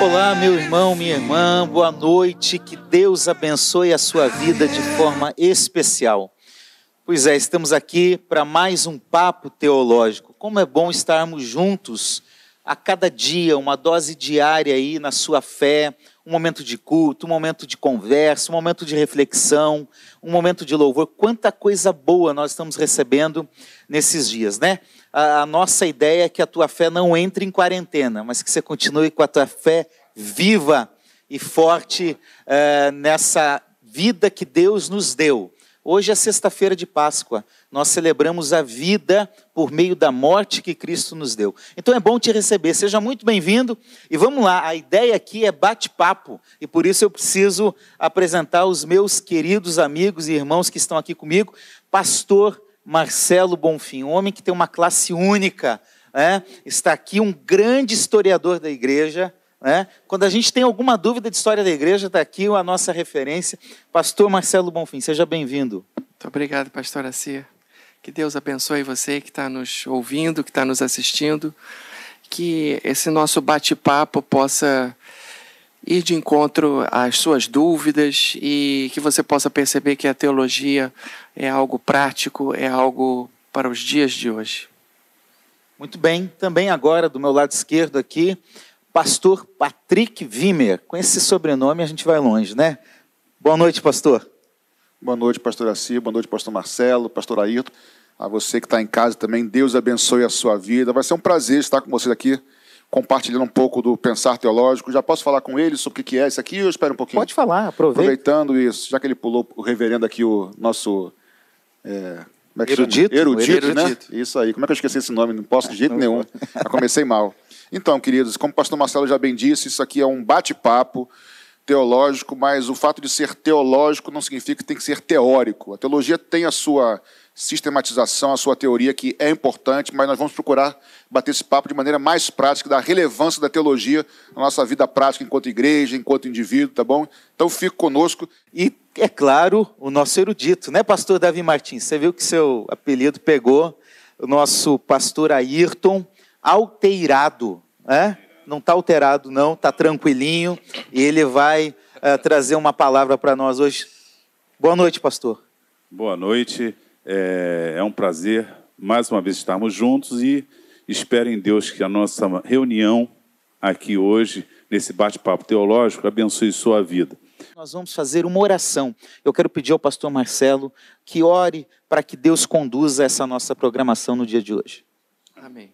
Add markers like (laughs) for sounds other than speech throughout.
Olá, meu irmão, minha irmã, boa noite. Que Deus abençoe a sua vida de forma especial. Pois é, estamos aqui para mais um papo teológico. Como é bom estarmos juntos a cada dia, uma dose diária aí na sua fé, um momento de culto, um momento de conversa, um momento de reflexão, um momento de louvor. Quanta coisa boa nós estamos recebendo nesses dias, né? A, a nossa ideia é que a tua fé não entre em quarentena, mas que você continue com a tua fé viva e forte uh, nessa vida que Deus nos deu. Hoje é sexta-feira de Páscoa. Nós celebramos a vida por meio da morte que Cristo nos deu. Então é bom te receber. Seja muito bem-vindo. E vamos lá, a ideia aqui é bate-papo. E por isso eu preciso apresentar os meus queridos amigos e irmãos que estão aqui comigo. Pastor Marcelo Bonfim, um homem que tem uma classe única. Né? Está aqui um grande historiador da igreja né? Quando a gente tem alguma dúvida de história da igreja, está aqui a nossa referência, Pastor Marcelo Bonfim. Seja bem-vindo. Muito obrigado, Pastor Acia. Que Deus abençoe você que está nos ouvindo, que está nos assistindo. Que esse nosso bate-papo possa ir de encontro às suas dúvidas e que você possa perceber que a teologia é algo prático, é algo para os dias de hoje. Muito bem, também agora do meu lado esquerdo aqui, pastor Patrick Wimmer. Com esse sobrenome a gente vai longe, né? Boa noite, pastor. Boa noite, pastor Assi, boa noite, pastor Marcelo, pastor Ayrton. A você que está em casa também, Deus abençoe a sua vida. Vai ser um prazer estar com vocês aqui, compartilhando um pouco do pensar teológico. Já posso falar com ele sobre o que é isso aqui ou espero um pouquinho? Pode falar, aproveita. Aproveitando isso, já que ele pulou o reverendo aqui, o nosso. É, como é que erudito, erudito, erudito, né? Isso aí. Como é que eu esqueci esse nome? Não posso de jeito (laughs) nenhum. Já comecei mal. Então, queridos, como o pastor Marcelo já bem disse, isso aqui é um bate-papo teológico, mas o fato de ser teológico não significa que tem que ser teórico. A teologia tem a sua sistematização, a sua teoria, que é importante, mas nós vamos procurar bater esse papo de maneira mais prática, da relevância da teologia na nossa vida prática enquanto igreja, enquanto indivíduo, tá bom? Então fique conosco. E, é claro, o nosso erudito, né, pastor Davi Martins? Você viu que seu apelido pegou o nosso pastor Ayrton alterado, né? Não está alterado, não, está tranquilinho. E ele vai uh, trazer uma palavra para nós hoje. Boa noite, pastor. Boa noite. É, é um prazer mais uma vez estarmos juntos e espero em Deus que a nossa reunião aqui hoje, nesse bate-papo teológico, abençoe sua vida. Nós vamos fazer uma oração. Eu quero pedir ao pastor Marcelo que ore para que Deus conduza essa nossa programação no dia de hoje. Amém.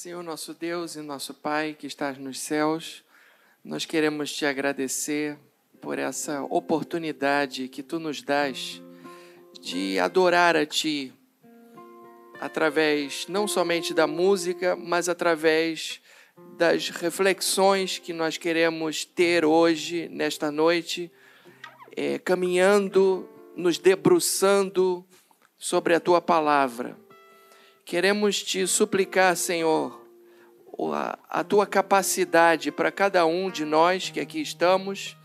Senhor nosso Deus e nosso Pai que estás nos céus, nós queremos te agradecer por essa oportunidade que tu nos dás de adorar a ti através não somente da música, mas através das reflexões que nós queremos ter hoje, nesta noite, é, caminhando, nos debruçando sobre a tua palavra. Queremos te suplicar, Senhor, a tua capacidade para cada um de nós que aqui estamos,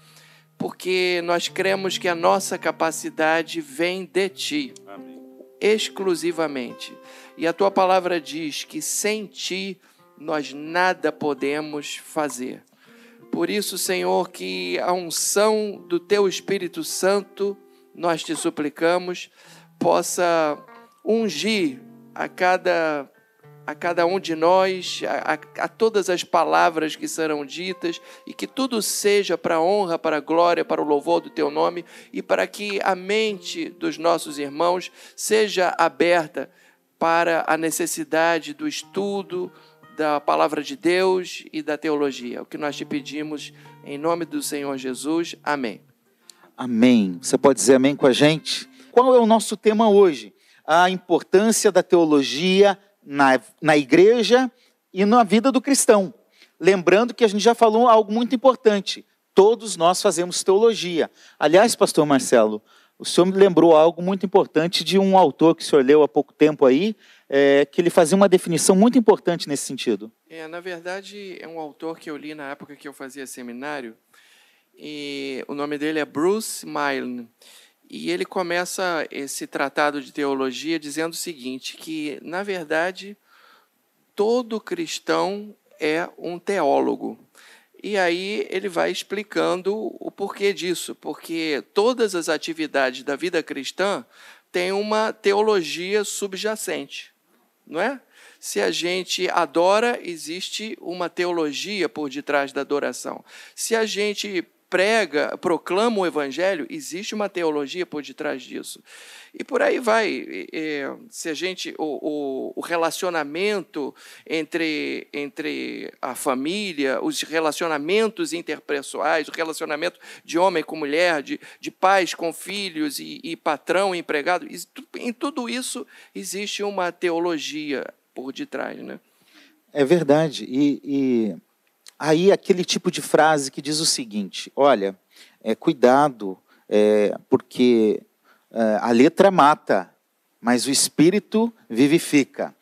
porque nós cremos que a nossa capacidade vem de ti, Amém. exclusivamente. E a tua palavra diz que sem ti nós nada podemos fazer. Por isso, Senhor, que a unção do teu Espírito Santo, nós te suplicamos, possa ungir a cada a cada um de nós, a, a, a, todas as palavras que serão ditas, e que tudo seja para a honra, para a glória, para o louvor do teu nome, e para que a mente dos nossos irmãos seja aberta para a necessidade do estudo da palavra de Deus e da teologia. O que nós te pedimos em nome do Senhor Jesus. Amém. Amém. Você pode dizer amém com a gente? Qual é o nosso tema hoje? A importância da teologia na, na igreja e na vida do cristão. Lembrando que a gente já falou algo muito importante. Todos nós fazemos teologia. Aliás, pastor Marcelo, o senhor me lembrou algo muito importante de um autor que o senhor leu há pouco tempo aí, é, que ele fazia uma definição muito importante nesse sentido. É, na verdade, é um autor que eu li na época que eu fazia seminário, e o nome dele é Bruce Milne. E ele começa esse tratado de teologia dizendo o seguinte: que, na verdade, todo cristão é um teólogo. E aí ele vai explicando o porquê disso, porque todas as atividades da vida cristã têm uma teologia subjacente, não é? Se a gente adora, existe uma teologia por detrás da adoração. Se a gente prega, proclama o evangelho, existe uma teologia por detrás disso. E por aí vai. se a gente. O, o, o, relacionamento entre, entre a família, os relacionamentos interpessoais, o relacionamento de homem com mulher, de, de pais com filhos e, e patrão empregado, em tudo isso existe uma teologia por detrás. Né? É verdade. e... e Aí aquele tipo de frase que diz o seguinte: olha, é, cuidado, é, porque é, a letra mata, mas o espírito vivifica.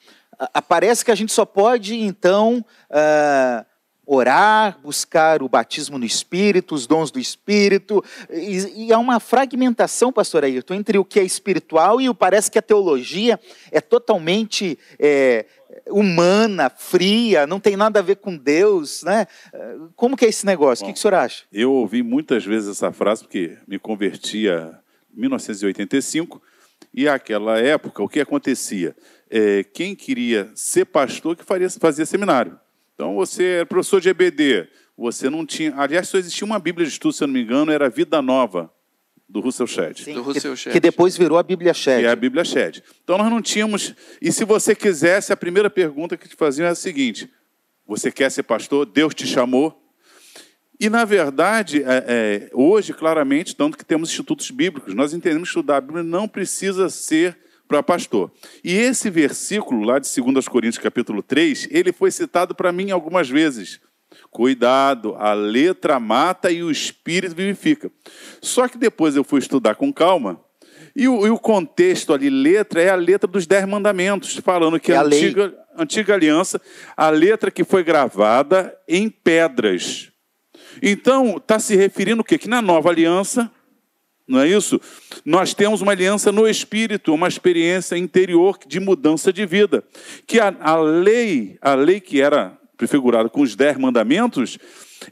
Parece que a gente só pode, então, é, orar, buscar o batismo no Espírito, os dons do Espírito, e, e há uma fragmentação, pastor Ayrton, entre o que é espiritual e o parece que a teologia é totalmente é, humana, fria, não tem nada a ver com Deus, né? Como que é esse negócio? Bom, o que, que o senhor acha? Eu ouvi muitas vezes essa frase, porque me convertia em 1985, e naquela época, o que acontecia? É, quem queria ser pastor que faria, fazia seminário. Então, você era professor de EBD, você não tinha... Aliás, só existia uma Bíblia de estudo, se eu não me engano, era Vida Nova do Russell Shedd. Sim, do Russell Shedd. Que depois virou a Bíblia Shedd. Que é a Bíblia Shedd. Então nós não tínhamos. E se você quisesse, a primeira pergunta que te faziam é a seguinte: Você quer ser pastor? Deus te chamou? E, na verdade, é, é, hoje, claramente, tanto que temos institutos bíblicos, nós entendemos que estudar a Bíblia não precisa ser para pastor. E esse versículo, lá de 2 Coríntios, capítulo 3, ele foi citado para mim algumas vezes. Cuidado, a letra mata e o espírito vivifica. Só que depois eu fui estudar com calma, e o, e o contexto ali, letra, é a letra dos Dez Mandamentos, falando que é a, antiga, antiga aliança, a letra que foi gravada em pedras. Então, está se referindo o quê? Que na nova aliança, não é isso? Nós temos uma aliança no espírito, uma experiência interior de mudança de vida. Que a, a lei, a lei que era prefigurada com os dez mandamentos,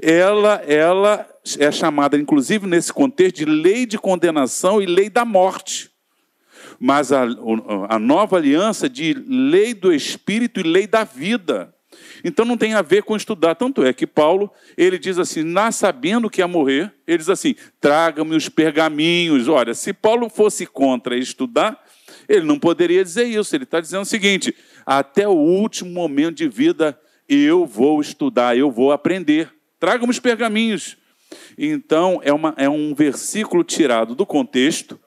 ela, ela é chamada, inclusive nesse contexto, de lei de condenação e lei da morte. Mas a, a nova aliança de lei do Espírito e lei da vida. Então não tem a ver com estudar. Tanto é que Paulo, ele diz assim, na sabendo que ia morrer, ele diz assim, traga-me os pergaminhos. Olha, se Paulo fosse contra estudar, ele não poderia dizer isso. Ele está dizendo o seguinte, até o último momento de vida eu vou estudar, eu vou aprender. Traga-me os pergaminhos. Então, é, uma, é um versículo tirado do contexto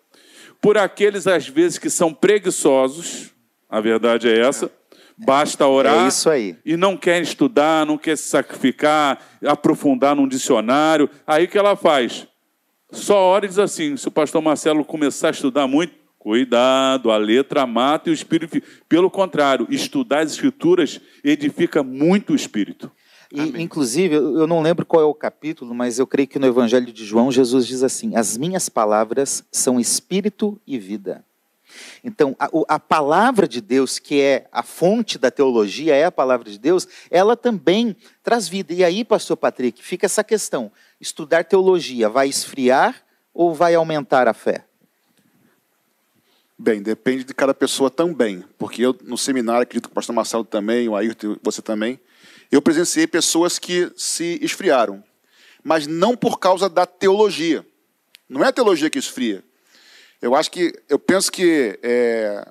por aqueles, às vezes, que são preguiçosos, a verdade é essa, basta orar é e não querem estudar, não quer se sacrificar, aprofundar num dicionário. Aí o que ela faz? Só ora e diz assim: se o pastor Marcelo começar a estudar muito, Cuidado, a letra mata e o espírito. Pelo contrário, estudar as escrituras edifica muito o espírito. E, inclusive, eu não lembro qual é o capítulo, mas eu creio que no Evangelho de João, Jesus diz assim: As minhas palavras são espírito e vida. Então, a, a, palavra de Deus, que é a fonte da teologia, é a palavra de Deus, ela também traz vida. E aí, pastor Patrick, fica essa questão: estudar teologia vai esfriar ou vai aumentar a fé? Bem, depende de cada pessoa também, porque eu no seminário, acredito que o pastor Marcelo também, o Ayrton, você também, eu presenciei pessoas que se esfriaram, mas não por causa da teologia. Não é a teologia que esfria. Eu acho que, eu penso que é,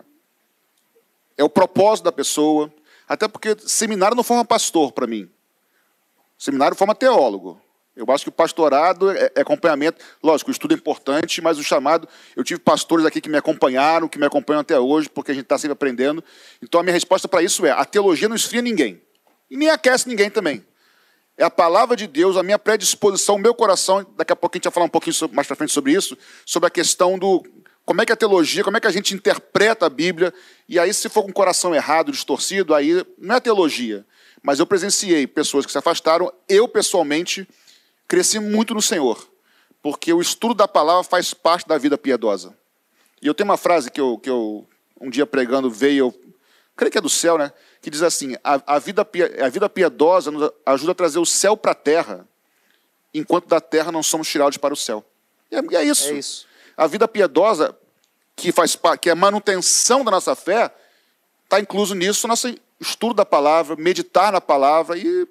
é o propósito da pessoa, até porque seminário não forma pastor para mim. Seminário forma teólogo. Eu acho que o pastorado é, é, acompanhamento. Lógico, o estudo é importante, mas o chamado. Eu tive pastores aqui que me acompanharam, que me acompanham até hoje, porque a gente está sempre aprendendo. Então a minha resposta para isso é: a teologia não esfria ninguém. E nem aquece ninguém também. É a palavra de Deus, a minha predisposição, o meu coração. Daqui a pouco a gente vai falar um pouquinho mais para frente sobre isso, sobre a questão do como é que a teologia, como é que a gente interpreta a Bíblia. E aí, se for com o coração errado, distorcido, aí não é teologia. Mas eu presenciei pessoas que se afastaram, eu pessoalmente cresci muito no Senhor, porque o estudo da palavra faz parte da vida piedosa. E eu tenho uma frase que eu, que eu um dia pregando veio, eu creio que é do céu, né? Que diz assim: a, a, vida, a vida piedosa nos ajuda a trazer o céu para a terra, enquanto da terra não somos tirados para o céu. E é, é isso. É isso. A vida piedosa, que faz que é a manutenção da nossa fé, está incluso nisso, nosso estudo da palavra, meditar na palavra, e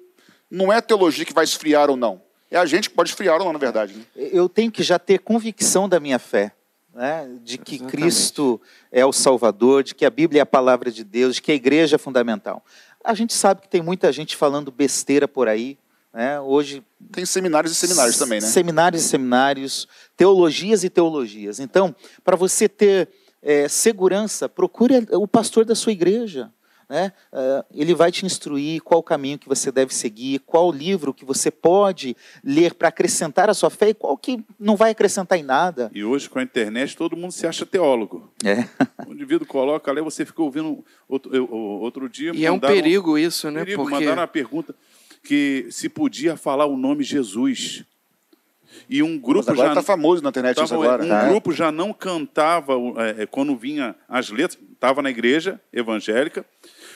não é teologia que vai esfriar ou não. É a gente que pode esfriar ou não, na verdade. Né? Eu tenho que já ter convicção da minha fé. Né? de que Exatamente. Cristo é o Salvador, de que a Bíblia é a palavra de Deus, de que a igreja é fundamental. A gente sabe que tem muita gente falando besteira por aí. Né? Hoje. Tem seminários e seminários também, né? Seminários e seminários, teologias e teologias. Então, para você ter é, segurança, procure o pastor da sua igreja. Né? Uh, ele vai te instruir qual o caminho que você deve seguir, qual livro que você pode ler para acrescentar a sua fé e qual que não vai acrescentar em nada. E hoje, com a internet, todo mundo se acha teólogo. É. (laughs) O indivíduo coloca ali, você fica ouvindo outro, outro dia. E é um perigo isso, né? Perigo, Porque... Mandaram uma pergunta que se podia falar o nome Jesus. E um grupo Mas agora já está famoso na internet tava, isso agora. Um é. grupo já não cantava é, quando vinha as letras, estava na igreja evangélica,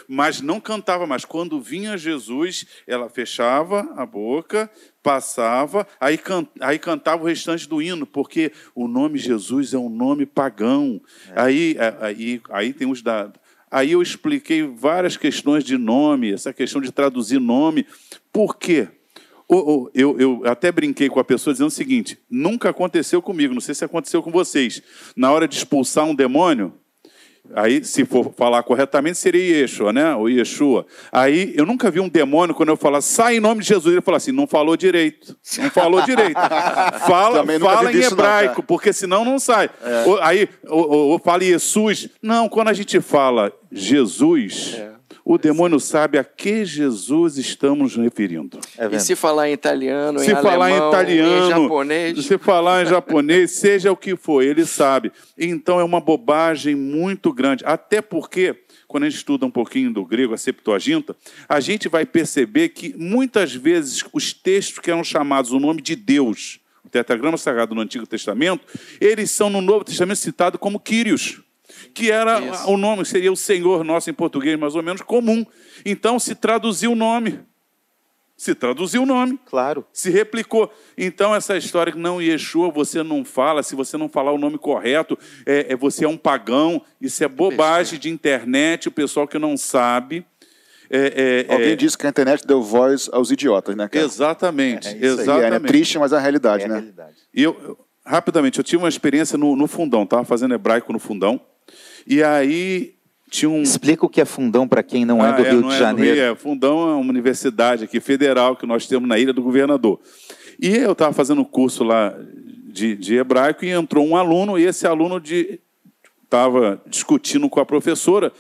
mas não cantava mais. Quando vinha Jesus, ela fechava a boca, passava, aí, can, aí cantava o restante do hino, porque o nome Jesus é um nome pagão. É. Aí, é, aí, aí tem os da. Aí eu expliquei várias questões de nome, essa questão de traduzir nome. Por quê? Eu, eu, até brinquei com a pessoa dizendo o seguinte: nunca aconteceu comigo, não sei se aconteceu com vocês. Na hora de expulsar um demônio, Aí, se for falar corretamente, seria Yeshua, né? O Yeshua. Aí, eu nunca vi um demônio, quando eu falar, sai em nome de Jesus, ele fala assim, não falou direito. Não falou direito. (laughs) fala fala em hebraico, não, porque senão não sai. É. Aí, ou, ou, fala Jesus. Não, quando a gente fala Jesus... É o demônio sabe a que Jesus estamos referindo. É e se falar em italiano, se em falar alemão, em italiano, em japonês, se falar em japonês, (laughs) seja o que for, ele sabe. Então é uma bobagem muito grande, até porque quando a gente estuda um pouquinho do grego, a Septuaginta, a gente vai perceber que muitas vezes os textos que eram chamados o nome de Deus, o tetragrama sagrado no Antigo Testamento, eles são no Novo Testamento citados como Quírios que era Isso. o nome, seria o Senhor nosso em português, mais ou menos comum. Então se traduziu o nome. Se traduziu o nome. Claro. Se replicou. Então, essa história que não Yeshua, você não fala, se você não falar o nome correto, é, é você é um pagão. Isso é bobagem de internet, o pessoal que não sabe. É, é, Alguém é... disse que a internet deu voz aos idiotas, né, cara? Exatamente. É, exatamente. É, triste, mas é a realidade, né? Realidade. E eu, rapidamente, eu tive uma experiência no, no fundão, estava fazendo hebraico no fundão. E aí tinha um. Explica o que é Fundão para quem não é do ah, é, Rio de é Janeiro. Rio, é. Fundão é uma universidade aqui federal que nós temos na Ilha do Governador. E eu estava fazendo um curso lá de, de, hebraico e entrou um aluno, e esse aluno estava discutindo com a professora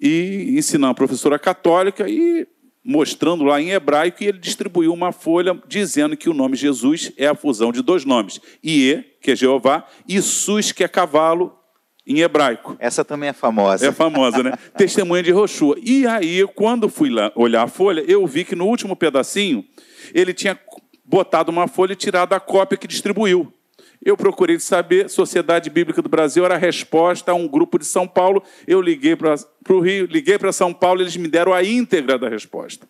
e ensinando a professora católica e mostrando lá em hebraico, e ele distribuiu uma folha dizendo que o nome Jesus é a fusão de dois nomes: Ie, que é Jeová, e Sus, que é cavalo, em hebraico. Essa também é famosa. É famosa, né? (laughs) Testemunha de Roshua. E aí, quando fui lá olhar a folha, eu vi que no último pedacinho ele tinha botado uma folha e tirado a cópia que distribuiu. Eu procurei saber, Sociedade Bíblica do Brasil era a resposta a um grupo de São Paulo. Eu liguei para o Rio, liguei para São Paulo, eles me deram a íntegra da resposta.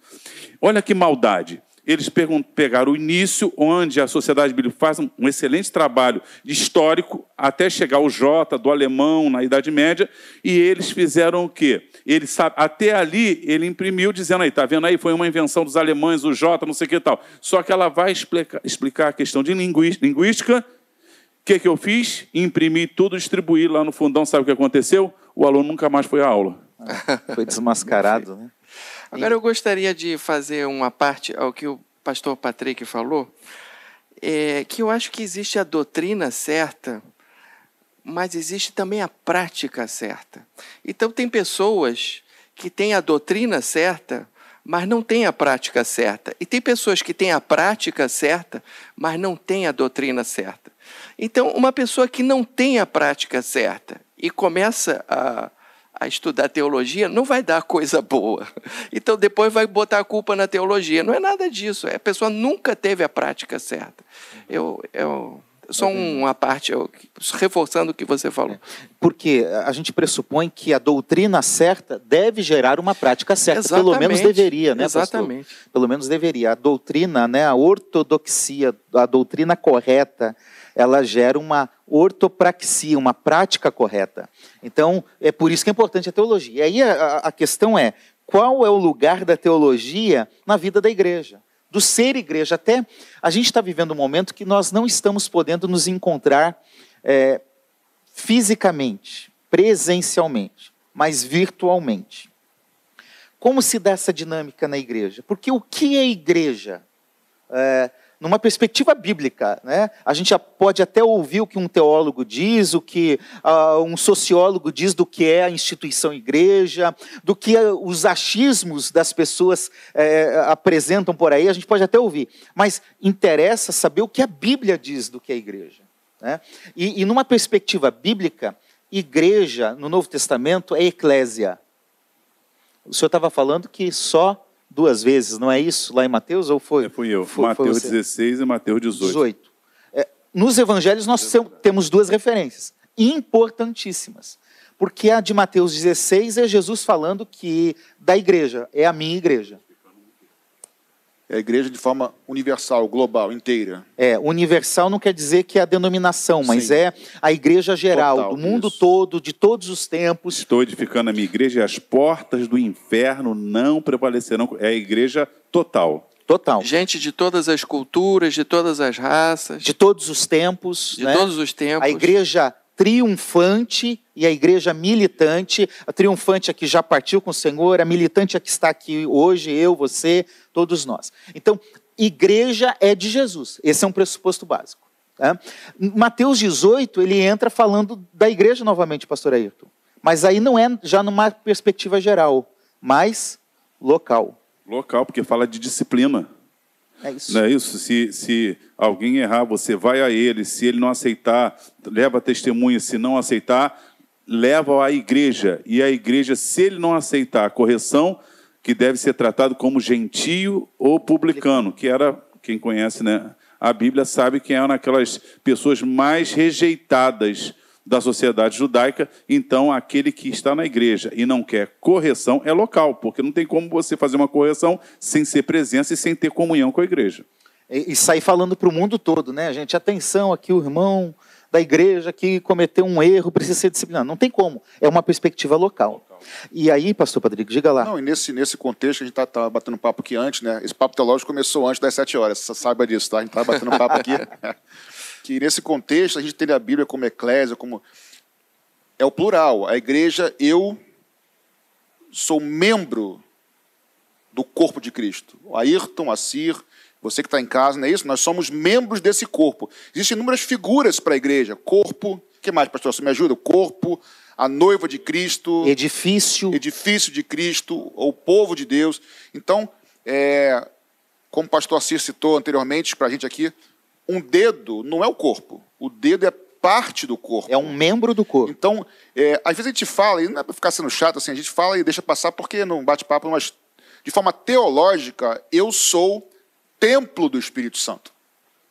Olha que maldade eles pegaram o início, onde a sociedade bíblica faz um excelente trabalho histórico, até chegar ao J, do alemão, na Idade Média, e eles fizeram o quê? Ele sabe, até ali, ele imprimiu, dizendo aí, está vendo aí, foi uma invenção dos alemães, o J, não sei o que e tal. Só que ela vai explicar a questão de linguística. O que, que eu fiz? Imprimi tudo, distribuí lá no fundão. Sabe o que aconteceu? O aluno nunca mais foi à aula. (laughs) foi desmascarado, né? Agora eu gostaria de fazer uma parte ao que o pastor Patrick falou, é, que eu acho que existe a doutrina certa, mas existe também a prática certa. Então tem pessoas que têm a doutrina certa, mas não têm a prática certa. E tem pessoas que têm a prática certa, mas não têm a doutrina certa. Então, uma pessoa que não tem a prática certa e começa a a estudar teologia, não vai dar coisa boa. Então depois vai botar a culpa na teologia. Não é nada disso. A pessoa nunca teve a prática certa. Eu, eu Só uma parte, reforçando o que você falou. Porque a gente pressupõe que a doutrina certa deve gerar uma prática certa. Exatamente. Pelo menos deveria, né, Exatamente. pastor? Pelo menos deveria. A doutrina, né, a ortodoxia, a doutrina correta, ela gera uma ortopraxia, uma prática correta. Então, é por isso que é importante a teologia. E aí a, a questão é, qual é o lugar da teologia na vida da igreja? Do ser igreja. Até a gente está vivendo um momento que nós não estamos podendo nos encontrar é, fisicamente, presencialmente, mas virtualmente. Como se dá essa dinâmica na igreja? Porque o que é igreja? É, numa perspectiva bíblica. Né? A gente pode até ouvir o que um teólogo diz, o que uh, um sociólogo diz do que é a instituição igreja, do que uh, os achismos das pessoas uh, apresentam por aí, a gente pode até ouvir. Mas interessa saber o que a Bíblia diz do que é a igreja. Né? E, e numa perspectiva bíblica, igreja no Novo Testamento é eclésia. O senhor estava falando que só duas vezes, não é isso? Lá em Mateus ou foi? É, fui eu. Foi, Mateus foi 16 e Mateus 18. 18. É, nos evangelhos nós temos duas referências importantíssimas. Porque a de Mateus 16 é Jesus falando que da igreja, é a minha igreja. É a igreja de forma universal, global, inteira. É, universal não quer dizer que é a denominação, mas Sim. é a igreja geral, Total, do mundo isso. todo, de todos os tempos. Estou edificando a minha igreja e as portas do inferno não prevalecerão. É a igreja total. Total. Gente de todas as culturas, de todas as raças. De todos os tempos. De né? todos os tempos. A igreja triunfante e a igreja militante. A triunfante é que já partiu com o Senhor, a militante é que está aqui hoje, eu, você, todos nós. Então, igreja é de Jesus. Esse é um pressuposto básico. Tá? Mateus 18, ele entra falando da igreja novamente, pastor Ayrton. Mas aí não é já numa perspectiva geral, mas local. Local, porque fala de disciplina. É isso. Não é isso? Se, se alguém errar, você vai a ele. Se ele não aceitar, leva testemunha. Se não aceitar, leva à igreja. E a igreja, se ele não aceitar a correção, que deve ser tratado como gentio ou publicano, que era, quem conhece né, a Bíblia sabe que eram aquelas pessoas mais rejeitadas da sociedade judaica, então aquele que está na igreja e não quer correção é local, porque não tem como você fazer uma correção sem ser presença e sem ter comunhão com a igreja. E, e sair falando para o mundo todo, né, gente? Atenção aqui, o irmão da igreja que cometeu um erro precisa ser disciplinado. Não tem como. É uma perspectiva local. local. E aí, pastor Padrico, diga lá. Não, e nesse, nesse contexto, a gente está tá batendo papo aqui antes, né? Esse papo teológico começou antes das sete horas, você saiba disso, tá? A gente está batendo papo aqui. (laughs) que nesse contexto a gente tem a Bíblia como eclésia, como é o plural. A igreja, eu sou membro do corpo de Cristo. O Ayrton, a Cir, você que está em casa, não é isso? Nós somos membros desse corpo. Existem inúmeras figuras para a igreja. Corpo, o que mais, pastor? Você me ajuda? Corpo, a noiva de Cristo. Edifício. Edifício de Cristo, ou povo de Deus. Então, é, como o pastor Assir citou anteriormente para a gente aqui, um dedo não é o corpo. O dedo é parte do corpo. É um membro do corpo. Então, é, às vezes a gente fala, e não é para ficar sendo chato assim, a gente fala e deixa passar porque não bate-papo, mas de forma teológica, eu sou templo do Espírito Santo.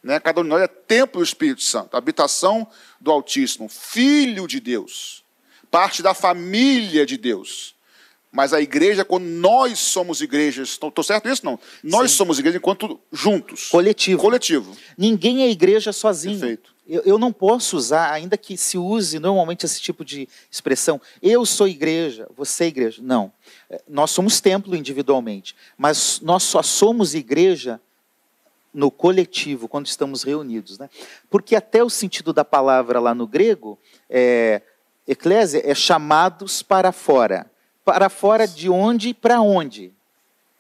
Né? Cada um de nós é templo do Espírito Santo, habitação do Altíssimo, filho de Deus, parte da família de Deus. Mas a igreja, quando nós somos igrejas, estou certo nisso? Não. Nós Sim. somos igreja enquanto juntos. Coletivo. Coletivo. Ninguém é igreja sozinho. Perfeito. Eu, eu não posso usar, ainda que se use normalmente esse tipo de expressão, eu sou igreja, você é igreja. Não. É, nós somos templo individualmente, mas nós só somos igreja no coletivo, quando estamos reunidos. Né? Porque até o sentido da palavra lá no grego, é, eclésia, é chamados para fora para fora de onde para onde.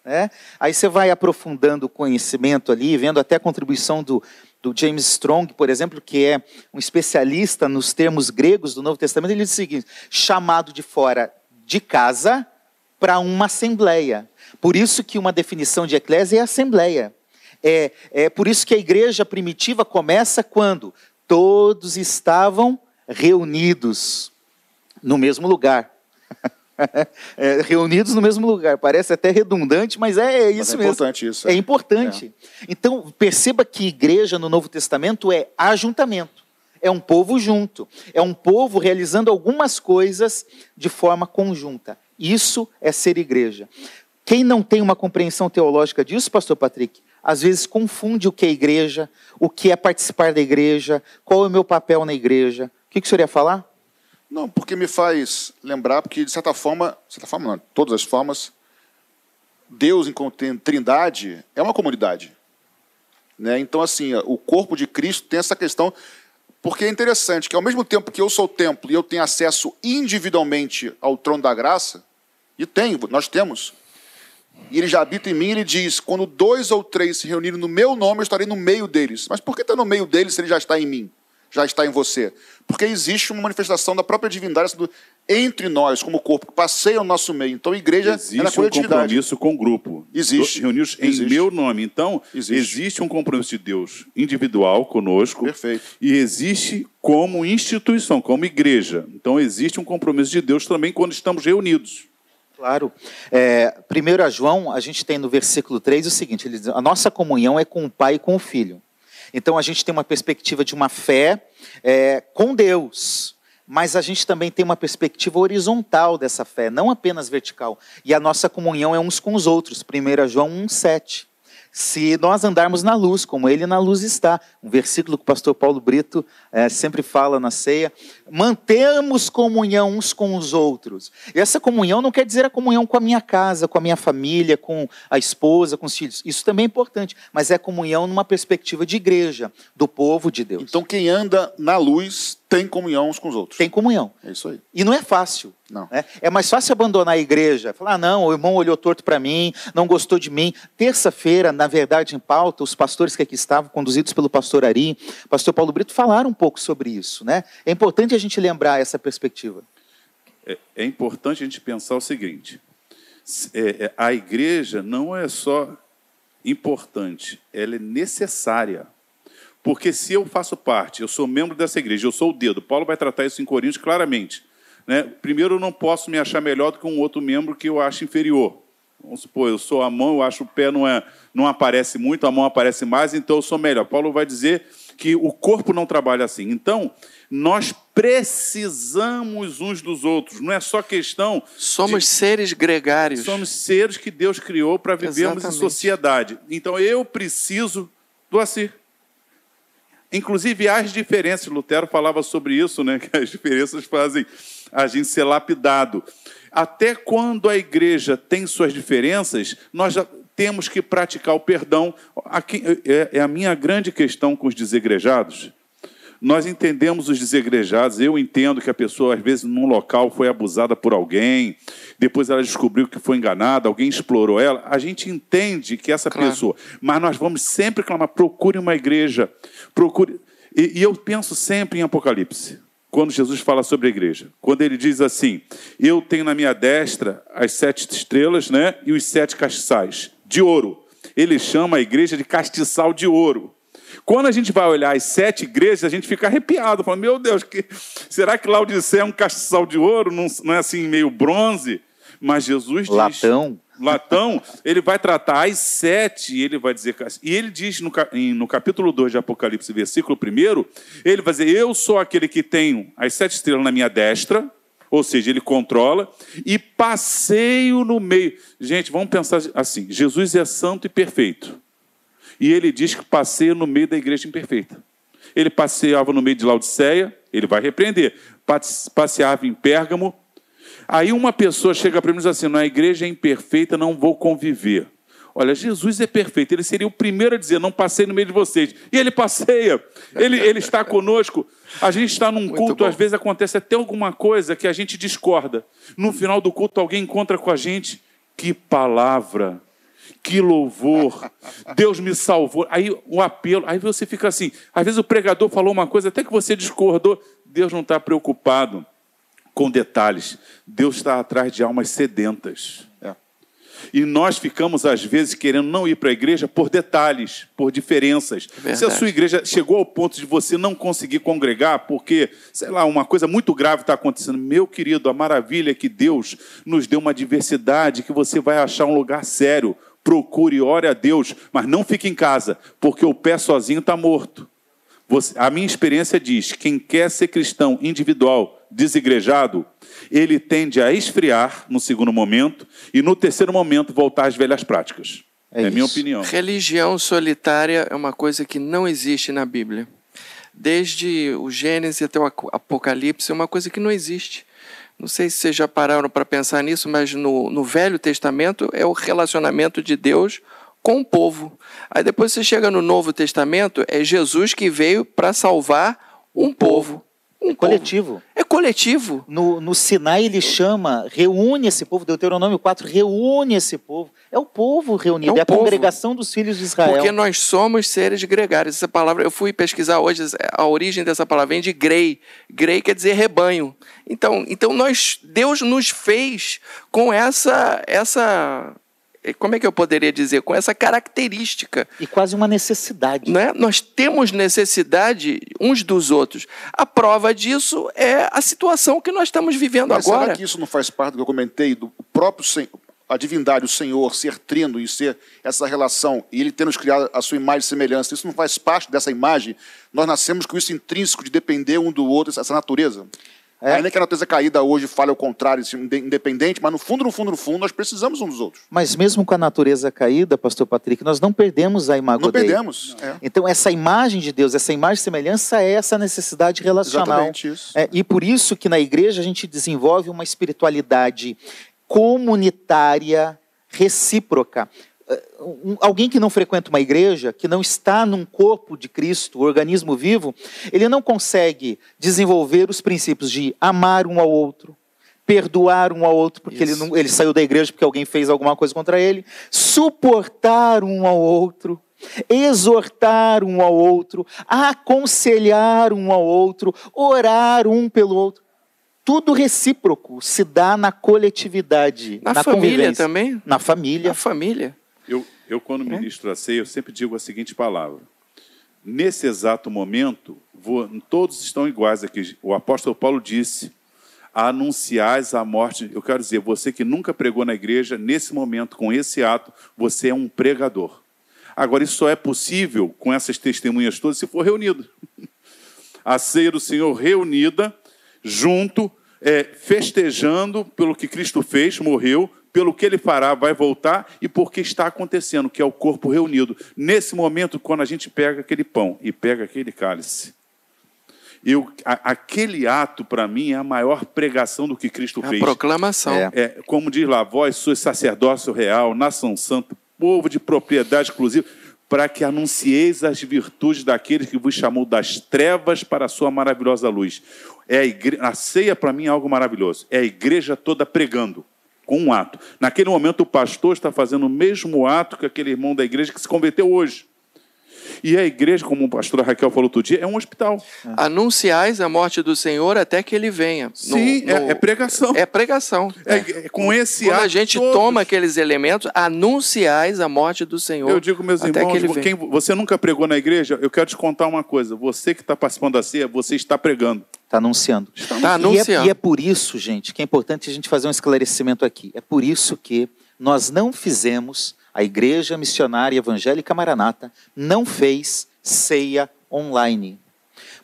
Né? Aí você vai aprofundando o conhecimento ali, vendo até a contribuição do, do James Strong, por exemplo, que é um especialista nos termos gregos do Novo Testamento, ele diz o seguinte: chamado de fora de casa para uma assembleia. Por isso que uma definição de eclésia é assembleia. É, é por isso que a igreja primitiva começa quando todos estavam reunidos no mesmo lugar. (laughs) É, reunidos no mesmo lugar. Parece até redundante, mas é, é isso é mesmo. importante isso. É importante. Então, perceba que igreja no Novo Testamento é ajuntamento. É um povo junto. É um povo realizando algumas coisas de forma conjunta. Isso é ser igreja. Quem não tem uma compreensão teológica disso, pastor Patrick, às vezes confunde o que é igreja, o que é participar da igreja, qual é o meu papel na igreja. O que, que o senhor ia falar? Não, porque me faz lembrar, porque de certa forma, de certa forma não, de todas as formas, Deus em trindade é uma comunidade. Né? Então, assim, o corpo de Cristo tem essa questão, porque é interessante que ao mesmo tempo que eu sou o templo e eu tenho acesso individualmente ao trono da graça, e tenho, nós temos, e ele já habita em mim, ele diz: quando dois ou três se reunirem no meu nome, eu estarei no meio deles. Mas por que está no meio deles se ele já está em mim? Já está em você? Porque existe uma manifestação da própria divindade entre nós, como corpo, que passeia o nosso meio. Então, a igreja existe é na coletividade. um compromisso com o grupo. Existe. Reunidos em existe. meu nome. Então, existe. existe um compromisso de Deus individual conosco. Perfeito. E existe como instituição, como igreja. Então, existe um compromisso de Deus também quando estamos reunidos. Claro. É, primeiro a João, a gente tem no versículo 3 o seguinte: ele diz, a nossa comunhão é com o Pai e com o Filho. Então a gente tem uma perspectiva de uma fé é, com Deus, mas a gente também tem uma perspectiva horizontal dessa fé, não apenas vertical. E a nossa comunhão é uns com os outros. 1 João 1,7 se nós andarmos na luz, como ele na luz está. Um versículo que o pastor Paulo Brito é, sempre fala na ceia. Mantemos comunhão uns com os outros. E essa comunhão não quer dizer a comunhão com a minha casa, com a minha família, com a esposa, com os filhos. Isso também é importante, mas é comunhão numa perspectiva de igreja, do povo de Deus. Então quem anda na luz tem comunhão uns com os outros. Tem comunhão. É isso aí. E não é fácil. Não. Né? É mais fácil abandonar a igreja, falar, ah, não, o irmão olhou torto para mim, não gostou de mim. Terça-feira, na verdade, em pauta, os pastores que aqui estavam, conduzidos pelo pastor Ari, pastor Paulo Brito, falaram um pouco sobre isso. Né? É importante a gente lembrar essa perspectiva. É, é importante a gente pensar o seguinte: é, é, a igreja não é só importante, ela é necessária. Porque se eu faço parte, eu sou membro dessa igreja, eu sou o dedo. Paulo vai tratar isso em Coríntios claramente. Né? Primeiro, eu não posso me achar melhor do que um outro membro que eu acho inferior. Vamos supor, eu sou a mão, eu acho o pé não, é, não aparece muito, a mão aparece mais, então eu sou melhor. Paulo vai dizer que o corpo não trabalha assim. Então, nós precisamos uns dos outros. Não é só questão. Somos de... seres gregários. Somos seres que Deus criou para vivermos Exatamente. em sociedade. Então, eu preciso do Assir. Inclusive, as diferenças, Lutero falava sobre isso, né? (laughs) que as diferenças fazem a gente ser lapidado. Até quando a igreja tem suas diferenças, nós temos que praticar o perdão. Aqui, é, é a minha grande questão com os desegrejados. Nós entendemos os desegrejados, eu entendo que a pessoa, às vezes, num local foi abusada por alguém, depois ela descobriu que foi enganada, alguém explorou ela. A gente entende que essa claro. pessoa. Mas nós vamos sempre clamar: procure uma igreja, procure. E, e eu penso sempre em Apocalipse quando Jesus fala sobre a igreja. Quando ele diz assim: Eu tenho na minha destra as sete estrelas né, e os sete castiçais de ouro. Ele chama a igreja de castiçal de ouro. Quando a gente vai olhar as sete igrejas, a gente fica arrepiado, falando, meu Deus, que... será que Laodicea é um castiçal de ouro? Não, não é assim meio bronze? Mas Jesus diz... Latão. Latão, ele vai tratar as sete, e ele vai dizer... E ele diz no, no capítulo 2 de Apocalipse, versículo 1, ele vai dizer, eu sou aquele que tenho as sete estrelas na minha destra, ou seja, ele controla, e passeio no meio. Gente, vamos pensar assim: Jesus é santo e perfeito. E ele diz que passeia no meio da igreja imperfeita. Ele passeava no meio de Laodiceia, ele vai repreender. Passeava em Pérgamo. Aí uma pessoa chega para mim e diz assim: na igreja é imperfeita, não vou conviver. Olha, Jesus é perfeito, ele seria o primeiro a dizer: não passei no meio de vocês. E ele passeia, ele, ele está conosco. A gente está num culto, às vezes acontece até alguma coisa que a gente discorda. No final do culto, alguém encontra com a gente. Que palavra! Que louvor, Deus me salvou. Aí o apelo, aí você fica assim, às vezes o pregador falou uma coisa, até que você discordou, Deus não está preocupado com detalhes, Deus está atrás de almas sedentas. É. E nós ficamos, às vezes, querendo não ir para a igreja por detalhes, por diferenças. Verdade. Se a sua igreja chegou ao ponto de você não conseguir congregar, porque, sei lá, uma coisa muito grave está acontecendo, meu querido, a maravilha é que Deus nos deu uma diversidade, que você vai achar um lugar sério. Procure, ore a Deus, mas não fique em casa, porque o pé sozinho está morto. Você- a minha experiência diz: quem quer ser cristão individual, desigrejado, ele tende a esfriar no segundo momento e no terceiro momento voltar às velhas práticas. É É, minha opinião. Religião solitária é uma coisa que não existe na Bíblia. Desde o Gênesis até o Apocalipse, é uma coisa que não existe. Não sei se vocês já pararam para pensar nisso, mas no, no Velho Testamento é o relacionamento de Deus com o povo. Aí depois você chega no Novo Testamento, é Jesus que veio para salvar um povo. Um povo. Coletivo. É coletivo. No, no Sinai ele chama, reúne esse povo, Deuteronômio 4, reúne esse povo. É o povo reunido, É é, a povo. congregação dos filhos de Israel. Porque nós somos seres gregários. Essa palavra, eu fui pesquisar hoje, a origem dessa palavra vem de grei. Grei quer dizer rebanho. Então, então nós, Deus nos fez com essa, essa, como é que eu poderia dizer, com essa característica. E quase uma necessidade. Né? Nós temos necessidade uns dos outros. A prova disso é a situação que nós estamos vivendo Mas agora. será que isso não faz parte do que eu comentei, do próprio Senhor, a divindade, o Senhor, ser trino e ser essa relação, e ele ter nos criado a sua imagem e semelhança, isso não faz parte dessa imagem? Nós nascemos com isso intrínseco de depender um do outro, essa natureza? É. Ainda que a natureza caída hoje fale ao contrário, assim, inde- independente, mas no fundo, no fundo, no fundo, nós precisamos uns dos outros. Mas mesmo com a natureza caída, pastor Patrick, nós não perdemos a imagem Não perdemos. É. Então, essa imagem de Deus, essa imagem de semelhança é essa necessidade relacional. Exatamente isso. É, e por isso que na igreja a gente desenvolve uma espiritualidade comunitária, recíproca. Alguém que não frequenta uma igreja, que não está num corpo de Cristo, organismo vivo, ele não consegue desenvolver os princípios de amar um ao outro, perdoar um ao outro porque ele, não, ele saiu da igreja porque alguém fez alguma coisa contra ele, suportar um ao outro, exortar um ao outro, aconselhar um ao outro, orar um pelo outro. Tudo recíproco se dá na coletividade, Na na, família também. Na família. A família. Eu, eu, quando ministro a ceia, eu sempre digo a seguinte palavra. Nesse exato momento, vou- todos estão iguais aqui. O apóstolo Paulo disse: anunciais a morte. Eu quero dizer, você que nunca pregou na igreja, nesse momento, com esse ato, você é um pregador. Agora, isso só é possível com essas testemunhas todas se for reunido. (laughs) A ceia do Senhor reunida, junto, é, festejando pelo que Cristo fez, morreu, pelo que ele fará, vai voltar e porque está acontecendo, que é o corpo reunido. Nesse momento, quando a gente pega aquele pão e pega aquele cálice, eu, a- aquele ato, para mim, é a maior pregação do que Cristo A fez. proclamação. É. É, como diz lá, vós sois sacerdócio real, nação santa, povo de propriedade exclusiva, para que anuncieis as virtudes daquele que vos chamou das trevas para a sua maravilhosa luz. É a, igre... a ceia, para mim, é algo maravilhoso. É a igreja toda pregando, com um ato. Naquele momento, o pastor está fazendo o mesmo ato que aquele irmão da igreja que se converteu hoje. E a igreja, como a pastora Raquel falou outro dia, é um hospital. Anunciais a morte do Senhor até que ele venha. No- Sim, é- no- é pregação. É pregação. É, é com esse Quando ato. a gente todos. toma aqueles elementos, anunciais a morte do Senhor. Eu digo, meus até irmãos, que ele quem, você nunca pregou na igreja? Eu quero te contar uma coisa. Você que está participando da ceia, você está pregando. Está anunciando. Tá E é, anunciando. e é por isso, gente, que é importante a gente fazer um esclarecimento aqui. É por isso que nós não fizemos, a Igreja Missionária Evangélica Maranata não fez ceia online.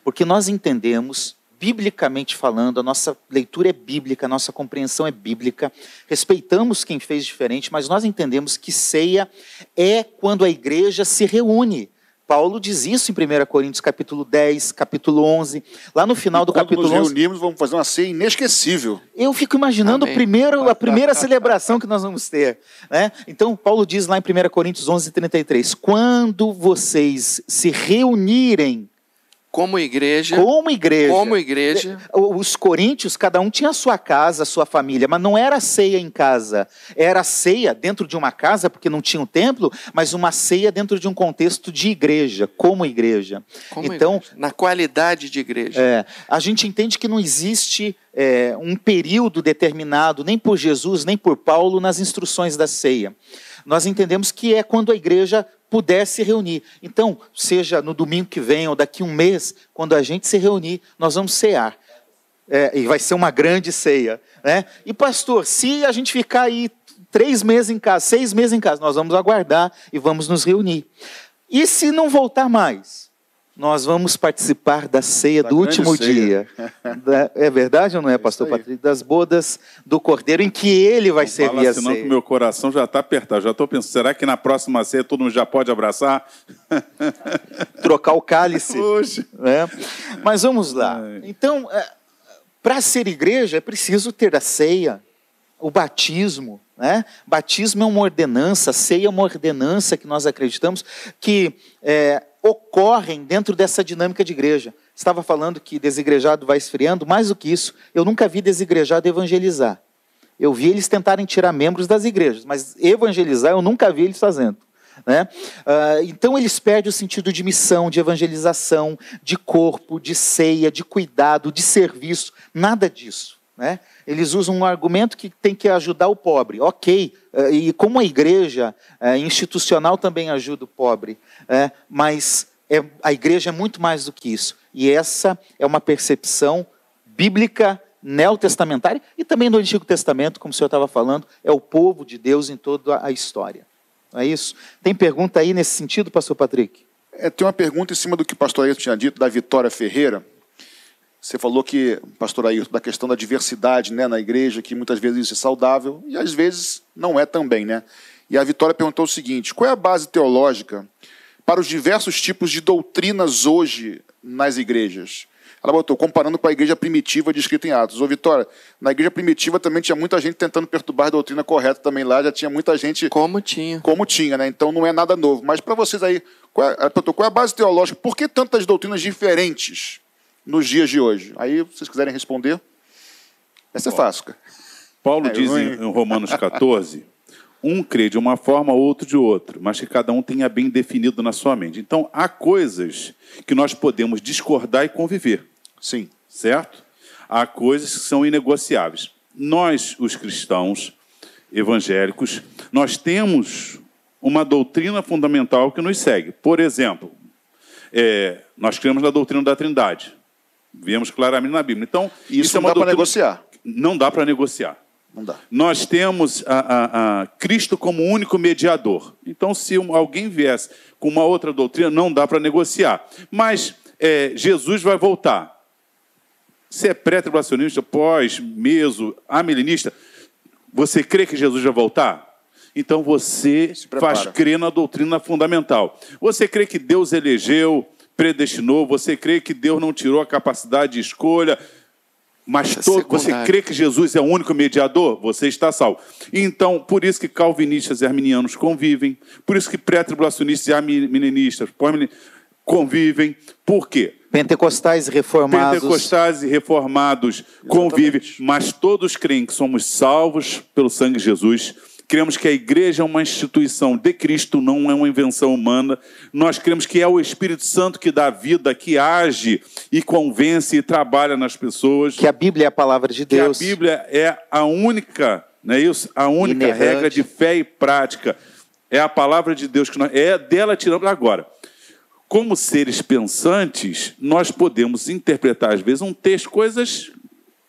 Porque nós entendemos, biblicamente falando, a nossa leitura é bíblica, a nossa compreensão é bíblica, respeitamos quem fez diferente, mas nós entendemos que ceia é quando a igreja se reúne. Paulo diz isso em 1 Coríntios capítulo 10, capítulo 11. Lá no final do capítulo nos 11, reunimos, vamos fazer uma ceia inesquecível. eu fico imaginando o primeiro, a primeira celebração que nós vamos ter. Né? Então, Paulo diz lá em 1 Coríntios 11, 33, quando vocês se reunirem como igreja, como igreja. como igreja, Os coríntios, cada um tinha a sua casa, a sua família, mas não era ceia em casa. Era ceia dentro de uma casa, porque não tinha um templo, mas uma ceia dentro de um contexto de igreja, como igreja. como então, igreja, na qualidade de igreja. é, a gente entende que não existe é, um período determinado, nem por Jesus, nem por Paulo, nas instruções da ceia. Nós entendemos que é quando a igreja puder se reunir. Então, seja no domingo que vem ou daqui um mês, quando a gente se reunir, nós vamos cear. É, e vai ser uma grande ceia. Né? E, pastor, se a gente ficar aí três meses em casa, seis meses em casa, nós vamos aguardar e vamos nos reunir. E se não voltar mais? Nós vamos participar da ceia Da do último ceia. dia. (laughs) Da- é verdade ou não é, pastor aí. Patrício? Das bodas do Cordeiro, em que ele vai servir Fala a senão que ceia. meu coração já está apertado. Já estou pensando, será que na próxima ceia todo mundo já pode abraçar? (laughs) Trocar o cálice. Poxa. né? Mas vamos lá. Então, para ser igreja, é preciso ter a ceia, o batismo. Né? Batismo é uma ordenança, ceia é uma ordenança que nós acreditamos que é, ocorrem dentro dessa dinâmica de igreja. Estava falando que desigrejado vai esfriando, mais do que isso, eu nunca vi desigrejado evangelizar. Eu vi eles tentarem tirar membros das igrejas, mas evangelizar eu nunca vi eles fazendo. Né? Ah, então eles perdem o sentido de missão, de evangelização, de corpo, de ceia, de cuidado, de serviço, nada disso. Né? Eles usam um argumento que tem que ajudar o pobre. Ok, ah, e como a igreja ah, institucional também ajuda o pobre, é, mas é- a igreja é muito mais do que isso. E essa é uma percepção bíblica neotestamentária e também do Antigo Testamento, como o senhor estava falando, é o povo de Deus em toda a história. Não é isso? Tem pergunta aí nesse sentido, pastor Patrick? É, tem uma pergunta em cima do que o pastor Ayrton tinha dito, da Vitória Ferreira. Você falou que, pastor Ayrton, da questão da diversidade né, na igreja, que muitas vezes isso é saudável e às vezes não é também. Né? E a Vitória perguntou o seguinte: qual é a base teológica para os diversos tipos de doutrinas hoje nas igrejas? Ela botou, comparando com a igreja primitiva descrita em Atos. Ô, Vitória, na igreja primitiva também tinha muita gente tentando perturbar a doutrina correta também lá, já tinha muita gente Como tinha. como tinha, né? Então não é nada novo. Mas para vocês aí, qual é, ela perguntou, qual é a base teológica? Por que tantas doutrinas diferentes nos dias de hoje? Aí, se vocês quiserem responder, essa é fácil. Paulo É, diz em em Romanos 14: um crê de uma forma, outro de outra, mas que cada um tenha bem definido na sua mente. Então, há coisas que nós podemos discordar e conviver, Sim. certo? Há coisas que são inegociáveis. Nós, os cristãos evangélicos, nós temos uma doutrina fundamental que nos segue. Por exemplo, é, nós cremos na doutrina da Trindade. Vemos claramente na Bíblia. Então, Isso, é não uma dá para doutrina- negociar. Não dá para negociar. Não dá. Nós temos a, a- a Cristo como único mediador. Então, se alguém viesse com uma outra doutrina, não dá para negociar. Mas é, Jesus vai voltar. Se é pré-tribulacionista, pós, meso, amilenista, você crê que Jesus vai voltar? Então você faz crer na doutrina fundamental. Você crê que Deus elegeu, predestinou, você crê que Deus não tirou a capacidade de escolha, mas é to- você crê que Jesus é o único mediador? Você está salvo. Então, por isso que calvinistas e arminianos convivem, por isso que pré-tribulacionistas e arminianistas convivem. Por quê? Pentecostais reformados. Pentecostais e reformados convivem, mas todos creem que somos salvos pelo sangue de Jesus. Cremos que a igreja é uma instituição de Cristo, não é uma invenção humana. Nós cremos que é o Espírito Santo que dá vida, que age e convence e trabalha nas pessoas. Que a Bíblia é a palavra de Que Deus. a Bíblia é a única, não é isso? A única Inerrante. regra de fé e prática. É a palavra de Deus que nós. É dela tiramos agora. Como seres pensantes, nós podemos interpretar, às vezes, um texto, coisas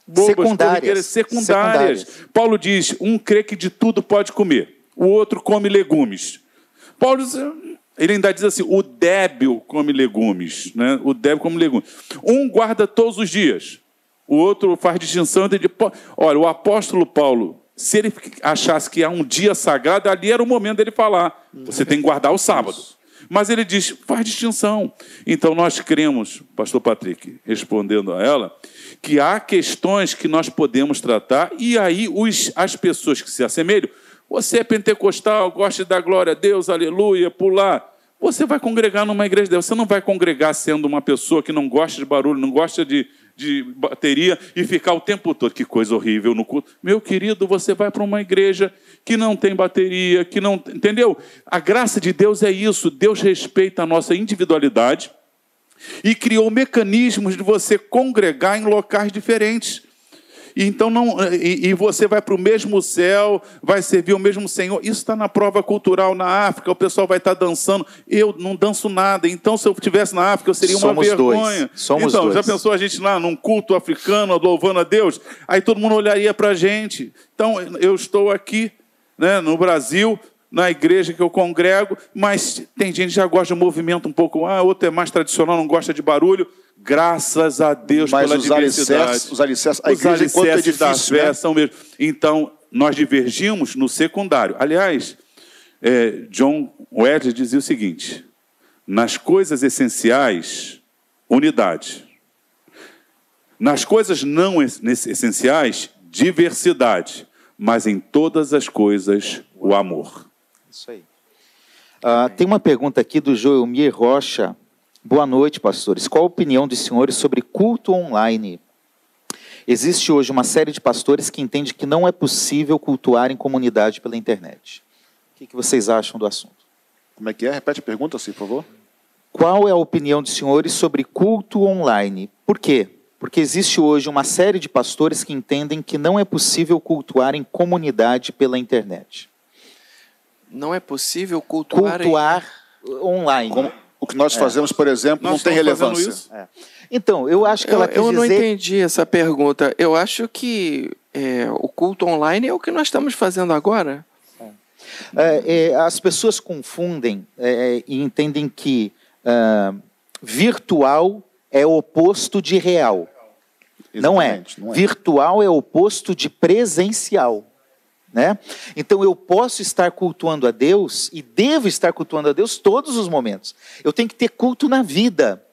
bobas, Secundárias. secundárias. Secundárias. Paulo diz: um crê que de tudo pode comer, o outro come legumes. Paulo diz, ele ainda diz assim: o débil come legumes, né? O débil come legumes. Um guarda todos os dias, o outro faz distinção entre. Olha, o apóstolo Paulo, se ele achasse que há um dia sagrado, ali era o momento dele falar. Você tem que guardar o sábado. Mas ele diz, faz distinção. Então nós cremos, pastor Patrick, respondendo a ela, que há questões que nós podemos tratar, e aí os, as pessoas que se assemelham, você é pentecostal, gosta de dar glória a Deus, aleluia, pular. você vai congregar numa igreja dessa. Você não vai congregar sendo uma pessoa que não gosta de barulho, não gosta de, de bateria e ficar o tempo todo. Que coisa horrível no culto. Meu querido, você vai para uma igreja que não tem bateria, que não. Entendeu? A graça de Deus é isso. Deus respeita a nossa individualidade e criou mecanismos de você congregar em locais diferentes. E então não e, e você vai para o mesmo céu, vai servir o mesmo Senhor. Isso está na prova cultural na África. O pessoal vai estar tá dançando. Eu não danço nada. Então, se eu estivesse na África, eu seria uma Somos vergonha. Dois. Somos então, dois. já pensou a gente lá num culto africano, louvando a Deus? Aí todo mundo olharia para a gente. Então, eu estou aqui, né, no Brasil, na igreja que eu congrego, mas tem gente que já gosta de movimento um pouco, ah, outro é mais tradicional, não gosta de barulho. Graças a Deus mas pela os diversidade. Alicerces, os alicerces, a os igreja enquanto alicerces da fé né? são mesmo. Então, nós divergimos no secundário. Aliás, é, John Wesley dizia o seguinte: nas coisas essenciais, unidade. Nas coisas não essenciais, diversidade. Mas em todas as coisas, o amor. Isso aí. Ah, tem uma pergunta aqui do Joelmir Rocha. Boa noite, pastores. Qual a opinião dos senhores sobre culto online? Existe hoje uma série de pastores que entende que não é possível cultuar em comunidade pela internet. O que vocês acham do assunto? Como é que é? Repete a pergunta, assim, por favor. Qual é a opinião dos senhores sobre culto online? Por quê? Porque existe hoje uma série de pastores que entendem que não é possível cultuar em comunidade pela internet. Não é possível cultuar, cultuar em... online. Que nós é. fazemos, por exemplo, nós não tem relevância. É. Então, eu acho que eu, ela quis Eu não dizer... entendi essa pergunta. Eu acho que é, o culto online é o que nós estamos fazendo agora. É, é, as pessoas confundem é, e entendem que ah, virtual é o oposto de real. Não é. não é. Virtual é o oposto de presencial. Né? Então eu posso estar cultuando a Deus e devo estar cultuando a Deus todos os momentos. Eu tenho que ter culto na vida.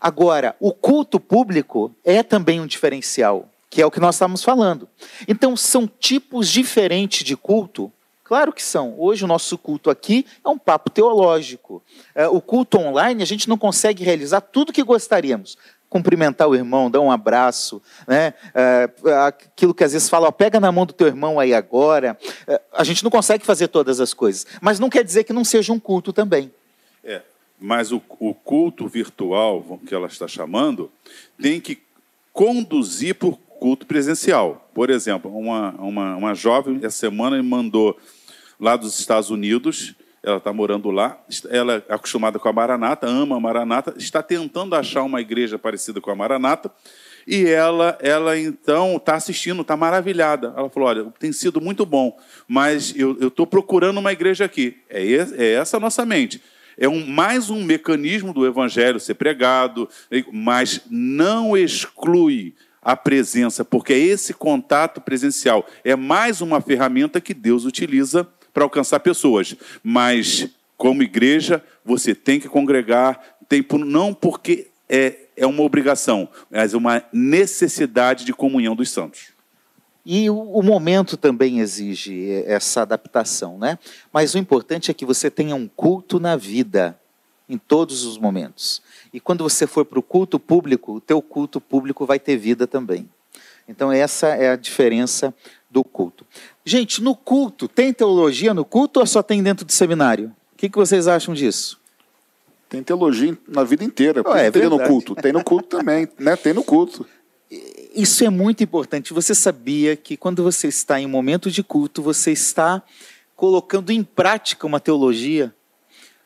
Agora, o culto público é também um diferencial, que é o que nós estamos falando. Então são tipos diferentes de culto. Claro que são. Hoje o nosso culto aqui é um papo teológico. É, o culto online a gente não consegue realizar tudo que gostaríamos cumprimentar o irmão, dar um abraço, né? É, aquilo que às vezes fala, ó, pega na mão do teu irmão aí agora. É, a gente não consegue fazer todas as coisas, mas não quer dizer que não seja um culto também. É, mas o, o culto virtual, que ela está chamando, tem que conduzir por culto presencial. Por exemplo, uma, uma, uma jovem, essa semana, me mandou lá dos Estados Unidos ela está morando lá, ela é acostumada com a Maranata, ama a Maranata, está tentando achar uma igreja parecida com a Maranata, e ela, ela então está assistindo, está maravilhada. Ela falou: olha, tem sido muito bom, mas eu estou procurando uma igreja aqui. É, é essa a nossa mente. É um, mais um mecanismo do evangelho ser pregado, mas não exclui a presença, porque é esse contato presencial é mais uma ferramenta que Deus utiliza para alcançar pessoas. Mas, como igreja, você tem que congregar, tem, não porque é, é uma obrigação, mas uma necessidade de comunhão dos santos. E o, o, momento também exige essa adaptação, né? Mas o importante é que você tenha um culto na vida, em todos os momentos. E quando você for para o culto público, o teu culto público vai ter vida também. Então essa é a diferença do culto. Gente, no culto, tem teologia no culto ou só tem dentro do seminário? O que, que vocês acham disso? Tem teologia na vida inteira. Oh, é tem no culto. Tem no culto também, né? Tem no culto. Isso é muito importante. Você sabia que quando você está em um momento de culto, você está colocando em prática uma teologia?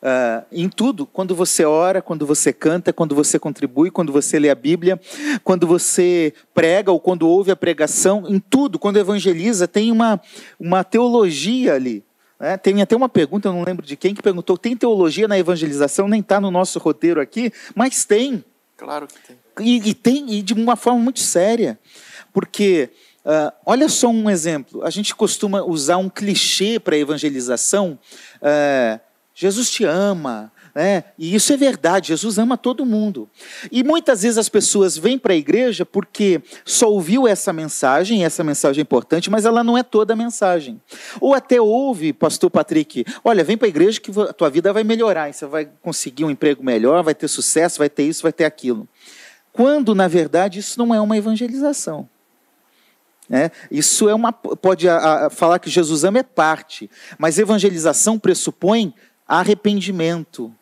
Uh, em tudo, quando você ora, quando você canta, quando você contribui, quando você lê a Bíblia, quando você prega ou quando ouve a pregação, em tudo, quando evangeliza, tem uma, uma teologia ali. Né? Tem até uma pergunta, eu não lembro de quem, que perguntou: tem teologia na evangelização? Nem está no nosso roteiro aqui, mas tem. Claro que tem. E, e tem, e de uma forma muito séria. Porque, uh, olha só um exemplo: a gente costuma usar um clichê para evangelização. Uh, Jesus te ama, É, e isso é verdade, Jesus ama todo mundo. E muitas vezes as pessoas vêm para a igreja porque só ouviu essa mensagem, essa mensagem é importante, mas ela não é toda a mensagem. Ou até ouve, pastor Patrick, olha, vem para a igreja que a tua vida vai melhorar, você vai conseguir um emprego melhor, vai ter sucesso, vai ter isso, vai ter aquilo. Quando, na verdade, isso não é uma evangelização. É, isso é uma. Pode a, a, falar que Jesus ama é parte, mas evangelização pressupõe arrependimento,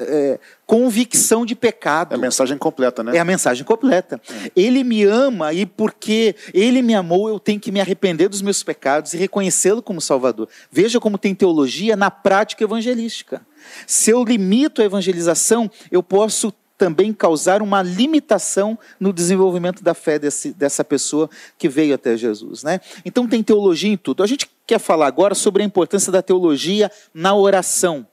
é, convicção de pecado. É a mensagem completa, né? É a mensagem completa. É. Ele me ama e porque ele me amou, eu tenho que me arrepender dos meus pecados e reconhecê-lo como Salvador. Veja como tem teologia na prática evangelística. Se eu limito a evangelização, eu posso também causar uma limitação no desenvolvimento da fé desse, dessa pessoa que veio até Jesus. Né? Então tem teologia em tudo. A gente quer falar agora sobre a importância da teologia na oração.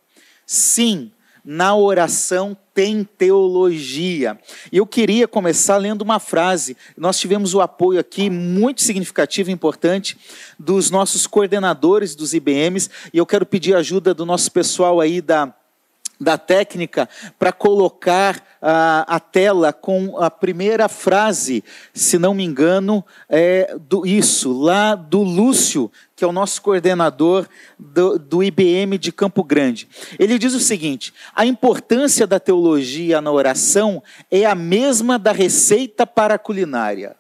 Sim, na oração tem teologia. E eu queria começar lendo uma frase. Nós tivemos o apoio aqui muito significativo e importante dos nossos coordenadores dos IBMs, e eu quero pedir ajuda do nosso pessoal aí da da técnica para colocar a, a, tela com a primeira frase, se não me engano, é do, isso, lá do Lúcio, que é o nosso coordenador do, do IBM de Campo Grande. Ele diz o seguinte: a importância da teologia na oração é a mesma da receita para a culinária.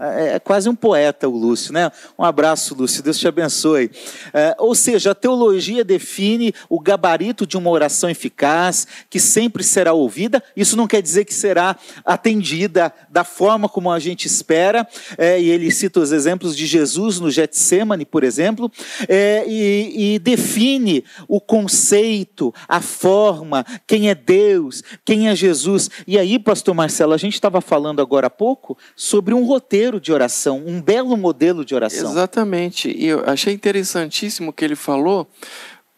É, é quase um poeta o Lúcio, né? Um abraço, Lúcio, Deus te abençoe. É, ou seja, a teologia define o gabarito de uma oração eficaz, que sempre será ouvida. Isso não quer dizer que será atendida da forma como a gente espera. É, e ele cita os exemplos de Jesus no Getsemane, por exemplo, é, e, e define o conceito, a forma, quem é Deus, quem é Jesus. E aí, pastor Marcelo, a gente estava falando agora há pouco sobre um roteiro de oração, um belo modelo de oração. Exatamente. E eu achei interessantíssimo o que ele falou,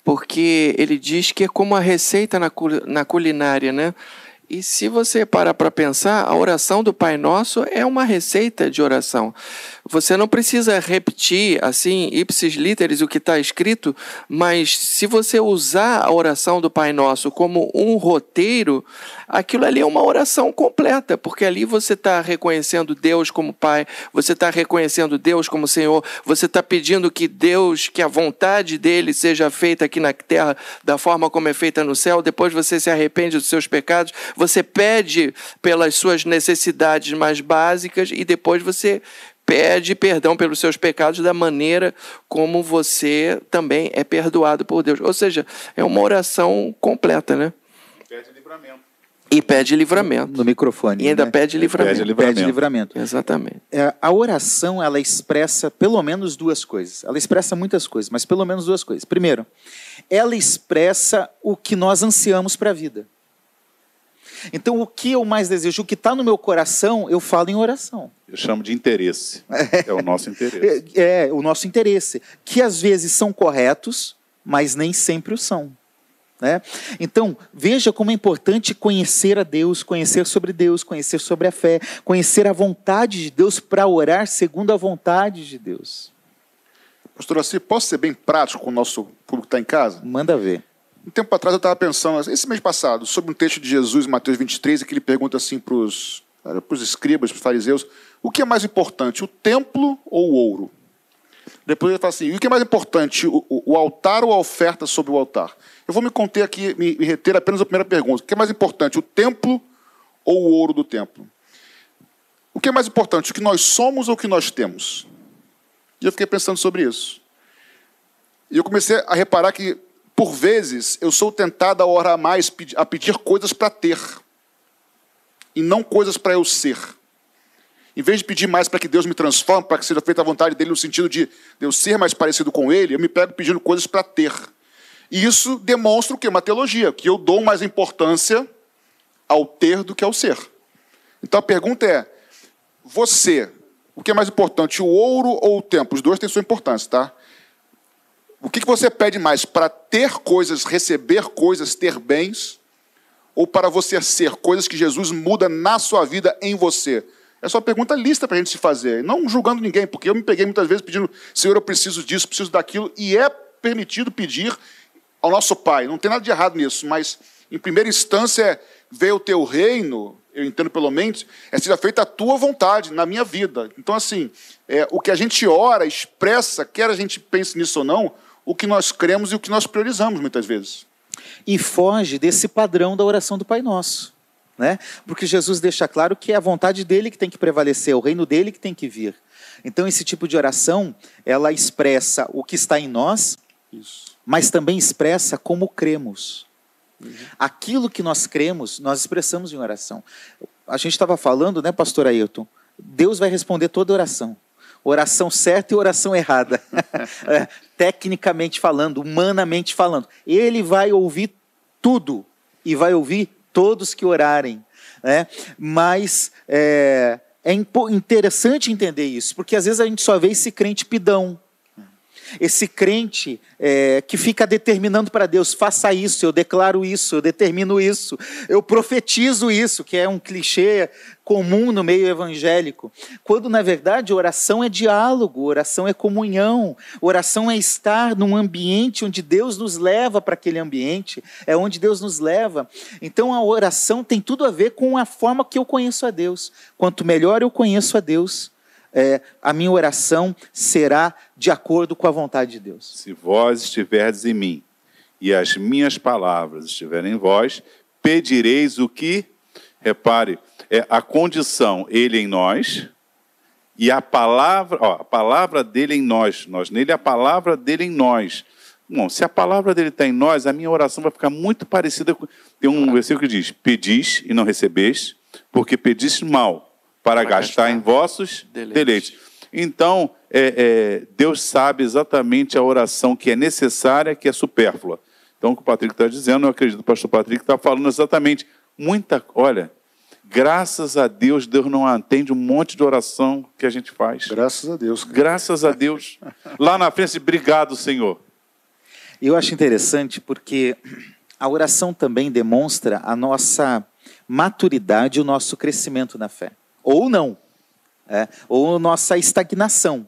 porque ele diz que é como a receita na, na culinária, né? E se você parar para pensar, a oração do Pai Nosso é uma receita de oração. Você não precisa repetir assim, ipsis literis, o que está escrito, mas se você usar a oração do Pai Nosso como um roteiro, aquilo ali é uma oração completa, porque ali você está reconhecendo Deus como Pai, você está reconhecendo Deus como Senhor, você está pedindo que Deus, que a vontade dele seja feita aqui na terra da forma como é feita no céu, depois você se arrepende dos seus pecados, você pede pelas suas necessidades mais básicas e depois você pede perdão pelos seus pecados da maneira como você também é perdoado por Deus. Ou seja, é uma oração completa, né? Pede livramento. E pede livramento. No microfone. E ainda né? pede livramento. Pede livramento. Pede livramento. Exatamente. É, a oração, ela expressa pelo menos duas coisas. Ela expressa muitas coisas, mas pelo menos duas coisas. Primeiro, ela expressa o que nós ansiamos para a vida. Então, o que eu mais desejo, o que está no meu coração, eu falo em oração. Eu chamo de interesse. É o nosso interesse. É, é, o nosso interesse. Que às vezes são corretos, mas nem sempre o são. Né? Então, veja como é importante conhecer a Deus, conhecer sobre Deus, conhecer sobre a fé, conhecer a vontade de Deus para orar segundo a vontade de Deus. Pastor Assi, posso ser bem prático com o nosso público que está em casa? Manda ver. Um tempo atrás eu estava pensando, esse mês passado, sobre um texto de Jesus Mateus 23, em que ele pergunta assim para os escribas, para os fariseus, o que é mais importante, o templo ou o ouro? Depois ele fala assim, o que é mais importante, o, o altar ou a oferta sobre o altar? Eu vou me conter aqui, me, me reter apenas a primeira pergunta. O que é mais importante, o templo ou o ouro do templo? O que é mais importante, o que nós somos ou o que nós temos? E eu fiquei pensando sobre isso. E eu comecei a reparar que por vezes, eu sou tentado a orar mais, a pedir coisas para ter, e não coisas para eu ser. Em vez de pedir mais para que Deus me transforme, para que seja feita a vontade dele, no sentido de eu ser mais parecido com ele, eu me pego pedindo coisas para ter. E isso demonstra o quê? Uma teologia, que eu dou mais importância ao ter do que ao ser. Então a pergunta é: você, o que é mais importante, o ouro ou o tempo? Os dois têm sua importância, tá? O que você pede mais? Para ter coisas, receber coisas, ter bens? Ou para você ser coisas que Jesus muda na sua vida, em você? É só uma pergunta lista para a gente se fazer. Não julgando ninguém, porque eu me peguei muitas vezes pedindo, Senhor, eu preciso disso, preciso daquilo. E é permitido pedir ao nosso Pai. Não tem nada de errado nisso, mas em primeira instância, ver o teu reino, eu entendo pelo menos, é seja feita a tua vontade na minha vida. Então, assim, é, o que a gente ora, expressa, quer a gente pense nisso ou não, o que nós cremos e o que nós priorizamos muitas vezes. E foge desse padrão da oração do Pai Nosso. Né? Porque Jesus deixa claro que é a vontade dele que tem que prevalecer, é o reino dele que tem que vir. Então, esse tipo de oração, ela expressa o que está em nós, Isso. mas também expressa como cremos. Uhum. Aquilo que nós cremos, nós expressamos em oração. A gente estava falando, né, pastor Ailton? Deus vai responder toda oração. Oração certa e oração errada. (laughs) é, tecnicamente falando, humanamente falando. Ele vai ouvir tudo e vai ouvir todos que orarem. Né? Mas é, é interessante entender isso, porque às vezes a gente só vê esse crente pidão. Esse crente é, que fica determinando para Deus, faça isso, eu declaro isso, eu determino isso, eu profetizo isso, que é um clichê comum no meio evangélico, quando na verdade oração é diálogo, oração é comunhão, oração é estar num ambiente onde Deus nos leva para aquele ambiente, é onde Deus nos leva. Então a oração tem tudo a ver com a forma que eu conheço a Deus. Quanto melhor eu conheço a Deus, é, a minha oração será de acordo com a vontade de Deus. Se vós estiverdes em mim e as minhas palavras estiverem em vós, pedireis o que? Repare, é a condição, ele em nós, e a palavra, ó, a palavra dele em nós, nós nele, a palavra dele em nós. Bom, se a palavra dele está em nós, a minha oração vai ficar muito parecida com. Tem um versículo que diz: Pedis e não recebeis, porque pedis mal, para, para gastar, gastar, em vossos deleites. deleites. Então, é, é, Deus sabe exatamente a oração que é necessária, que é supérflua. Então, o que o Patrick está dizendo, eu acredito que o pastor Patrick está falando exatamente. Muita. Olha, Graças a Deus, Deus não atende um monte de oração que a gente faz. Graças a Deus. Graças a Deus. Lá na frente, obrigado, Senhor. Eu acho interessante porque a oração também demonstra a nossa maturidade, o nosso crescimento na fé. Ou não. É, ou nossa estagnação.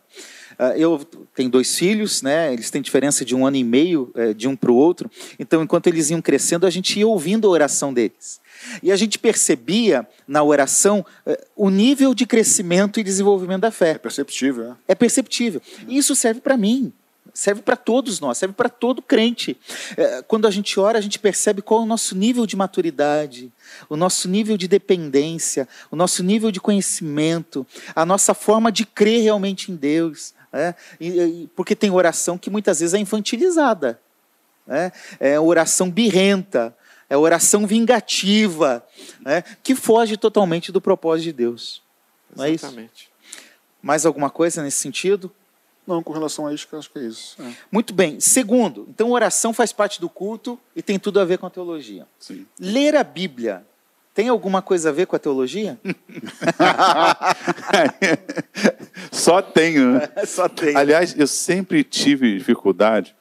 Ah, eu tenho dois filhos, né? Eles têm diferença de um ano e meio é, de um para o outro. Então, enquanto eles iam crescendo, a gente ia ouvindo a oração deles. E a gente percebia na oração eh, o nível de crescimento e desenvolvimento da fé. É perceptível. É, é perceptível. E isso serve para mim. Serve para todos nós, serve para todo crente. Eh, quando a gente ora, a gente percebe qual é o nosso nível de maturidade, o nosso nível de dependência, o nosso nível de conhecimento, a nossa forma de crer realmente em Deus. É? porque tem oração que muitas vezes é infantilizada. É, é oração birrenta, é oração vingativa, né, que foge totalmente do propósito de Deus. Não Exatamente. é isso? Mais alguma coisa nesse sentido? Não, com relação a isso, acho que é isso. É. Muito bem. Segundo, então oração faz parte do culto e tem tudo a ver com a teologia. Sim. Ler a Bíblia tem alguma coisa a ver com a teologia? (laughs) Só tenho. Né? (laughs) Só tenho. Aliás, eu sempre tive dificuldade.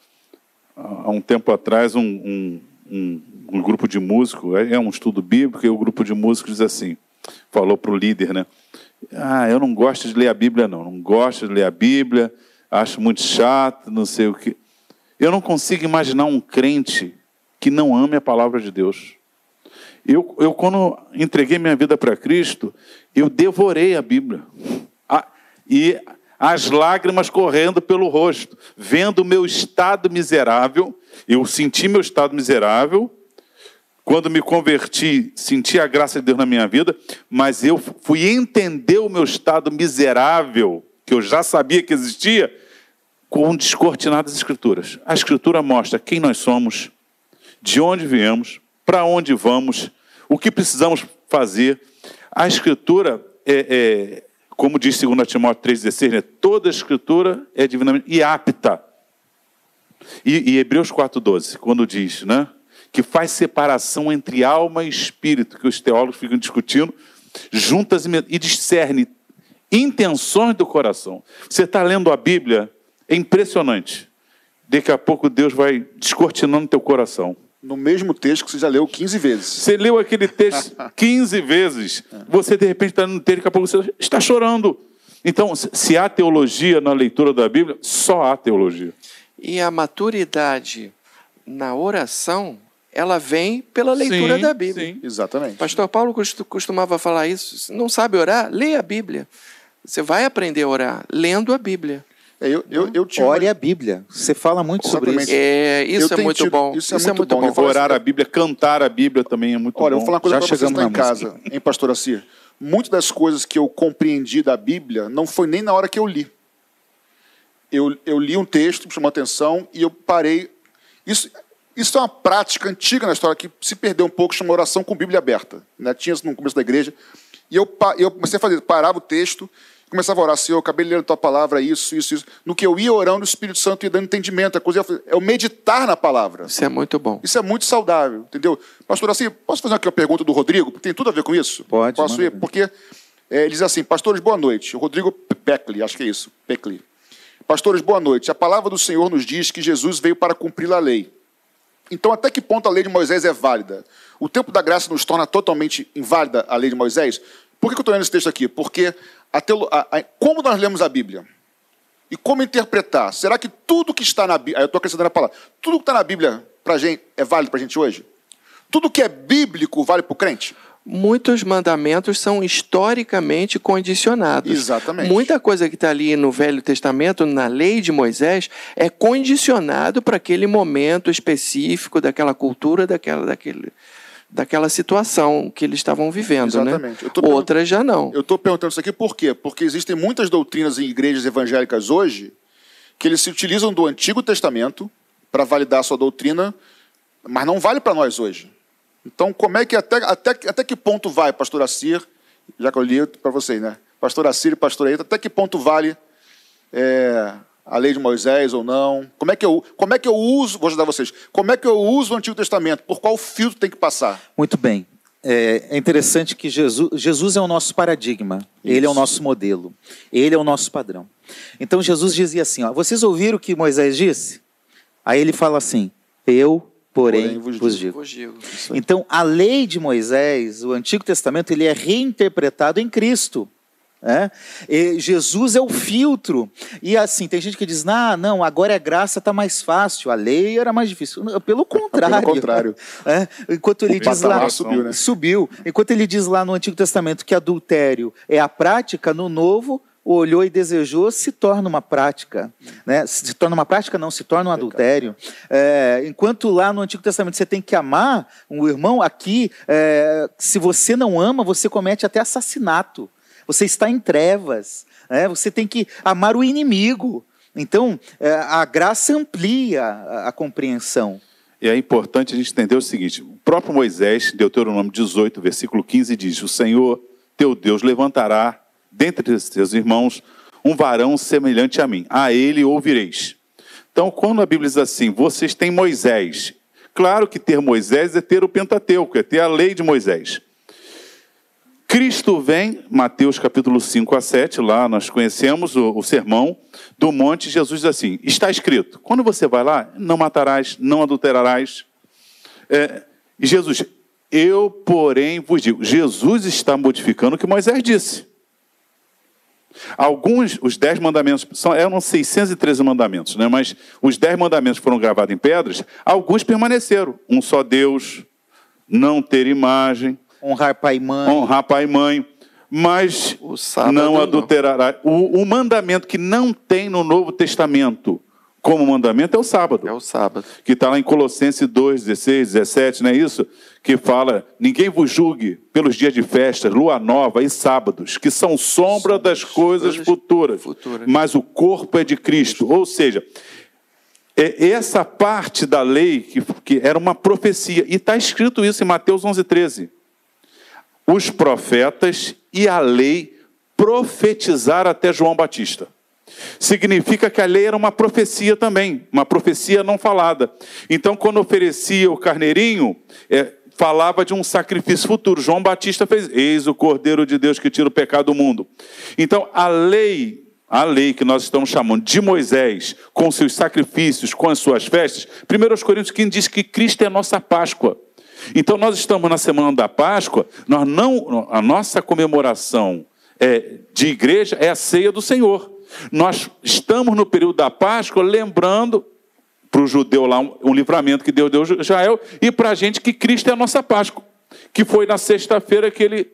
Há um tempo atrás, um, um, um um grupo de músicos, é, é um estudo bíblico, e o grupo de músicos diz assim, falou para o líder, né? Ah, eu não gosto de ler a Bíblia, não. Não gosto de ler a Bíblia, acho muito chato, não sei o que. Eu não consigo imaginar um crente que não ame a palavra de Deus. Eu, eu quando entreguei minha vida para Cristo, eu devorei a Bíblia. Ah, e as lágrimas correndo pelo rosto, vendo o meu estado miserável, eu senti meu estado miserável, quando me converti, senti a graça de Deus na minha vida, mas eu fui entender o meu estado miserável, que eu já sabia que existia, com descortinadas escrituras. A escritura mostra quem nós somos, de onde viemos, para onde vamos, o que precisamos fazer. A escritura é, é como diz 2 Timóteo 3,16, né? toda a escritura é divinamente e apta. E, e Hebreus 4,12, quando diz, né? que faz separação entre alma e espírito, que os teólogos ficam discutindo, juntas e discerne intenções do coração. Você está lendo a Bíblia, é impressionante. Daqui a pouco Deus vai descortinando teu coração. No mesmo texto que você já leu 15 vezes. Você leu aquele texto (laughs) 15 vezes. Você, de repente, está no texto, daqui a pouco você está chorando. Então, se há teologia na leitura da Bíblia, só há teologia. E a maturidade na oração ela vem pela leitura Sim, da Bíblia. sim. Exatamente. Pastor Paulo costu- costumava falar isso. Se não sabe orar, leia a Bíblia. Você vai aprender a orar lendo a Bíblia. É, eu, eu, eu tinha Ore a Bíblia. Você fala muito sobre Exatamente. isso. É, Eu isso é tenho muito tido- bom. isso é muito bom. Eu bom. falo Orar a Bíblia, cantar a Bíblia também é muito Olha, eu bom. vou falar uma coisa Já para vocês em na casa, hein, pastor Assir? Muitas das coisas que eu compreendi da Bíblia não foi nem na hora que eu li. Eu, eu li um texto, me chamou a atenção, e eu parei. Isso, isso é uma prática antiga na história que se perdeu um pouco, chama oração com Bíblia aberta. Né? Tinha isso no começo da igreja. E eu, eu comecei a fazer, parava o texto, começava a orar, Senhor, eu acabei a tua palavra, isso, isso, isso. No que eu ia orando, o Espírito Santo ia dando entendimento. A coisa é o meditar na palavra. Isso é muito bom. Isso é muito saudável, entendeu? Pastor, assim, posso fazer aqui uma pergunta do Rodrigo? Porque tem tudo a ver com isso? Pode, Posso ir? Porque é, ele diz assim, pastores, boa noite. O Rodrigo Peckley, acho que é isso, Peckley. Pastores, boa noite. A palavra do Senhor nos diz que Jesus veio para cumprir a lei. Então, até que ponto a lei de Moisés é válida? O tempo da graça nos torna totalmente inválida a lei de Moisés? Por que eu estou lendo esse texto aqui? Porque a teolo- a- a- como nós lemos a Bíblia e como interpretar? Será que tudo que está na Bíblia, eu estou acrescentando a palavra, tudo que está na Bíblia pra gente, é válido para a gente hoje? Tudo que é bíblico vale para o crente? Muitos mandamentos são historicamente condicionados. Exatamente. Muita coisa que está ali no Velho Testamento, na lei de Moisés, é condicionado para aquele momento específico, daquela cultura, daquela, daquele, daquela situação que eles estavam vivendo. Exatamente. Né? tô perguntando- Outras já não. Eu estou perguntando isso aqui por quê? Porque existem muitas doutrinas em igrejas evangélicas hoje que eles se utilizam do Antigo Testamento para validar a sua doutrina, mas não vale para nós hoje. Então, como é que até, até, até que ponto vai, pastor Assir, já que eu li para vocês, né? Pastor Assir e pastor Eita, até que ponto vale é, a lei de Moisés ou não? Como é que eu, como é que eu uso, vou ajudar vocês, como é que eu uso o Antigo Testamento? Por qual filtro tem que passar? Muito bem. É, é interessante que Jesus, Jesus é o nosso paradigma, ele é o Isso. nosso modelo, ele é o nosso padrão. Então Jesus dizia assim: ó, vocês ouviram o que Moisés disse? Aí ele fala assim: eu, porém, Porém, vos vos digo. digo. Então, a lei de Moisés, o Antigo Testamento, ele é reinterpretado em Cristo. E Jesus é o filtro. E assim, tem gente que diz: ah, não, agora é graça, está mais fácil. A lei era mais difícil. Pelo contrário. contrário. (laughs) É, Enquanto ele O diz lá. subiu, né? Subiu. Enquanto ele diz lá no Antigo Testamento que adultério é a prática, no Novo, olhou e desejou se torna uma prática. Né? Se torna uma prática, não, se torna um adultério. É, enquanto lá no Antigo Testamento você tem que amar um irmão, aqui, é, se você não ama, você comete até assassinato. Você está em trevas. né? Você tem que amar o inimigo. Então, é, a graça amplia a, a compreensão. E é importante a gente entender o seguinte: o próprio Moisés, Deuteronômio 18, versículo 15, diz: O Senhor teu Deus levantará dentre os teus irmãos um varão semelhante a mim, a ele ouvireis. Então, quando a Bíblia diz assim, vocês têm Moisés, claro que ter Moisés é ter o Pentateuco, é ter a lei de Moisés. Cristo vem, Mateus capítulo 5 a 7, lá nós conhecemos o, o sermão do monte, Jesus diz assim, está escrito, quando você vai lá, não matarás, não adulterarás. É, e Jesus, eu porém vos digo, Jesus está modificando o que Moisés disse. Alguns, os dez mandamentos, são, eram 613 mandamentos, né? mas os dez mandamentos foram gravados em pedras, alguns permaneceram. Um só Deus, não ter imagem, Honrar pai e mãe. honrar pai e mãe, mas não adulterará. O, o mandamento que não tem no Novo Testamento como mandamento é o sábado É o sábado. que está lá em Colossenses 2, 16, 17, não é isso? Que fala: ninguém vos julgue pelos dias de festas, lua nova e sábados, que são sombra das coisas coisas futuras, futuras. mas o corpo é de Cristo. Ou seja, é essa parte da lei que, que era uma profecia, e está escrito isso em Mateus 11, 13. Os profetas e a lei profetizaram até João Batista. Significa que a lei era uma profecia também, uma profecia não falada. Então, quando oferecia o carneirinho, é, falava de um sacrifício futuro. João Batista fez: Eis o Cordeiro de Deus que tira o pecado do mundo. Então, a lei, a lei que nós estamos chamando de Moisés, com seus sacrifícios, com as suas festas, 1 Coríntios 15 diz que Cristo é a nossa Páscoa. Então, nós estamos na semana da Páscoa, nós não, a nossa comemoração é, de igreja é a ceia do Senhor. Nós estamos no período da Páscoa lembrando para o judeu lá um, um, livramento que Deus deu a Israel, e para a gente que Cristo é a nossa Páscoa, que foi na sexta-feira que ele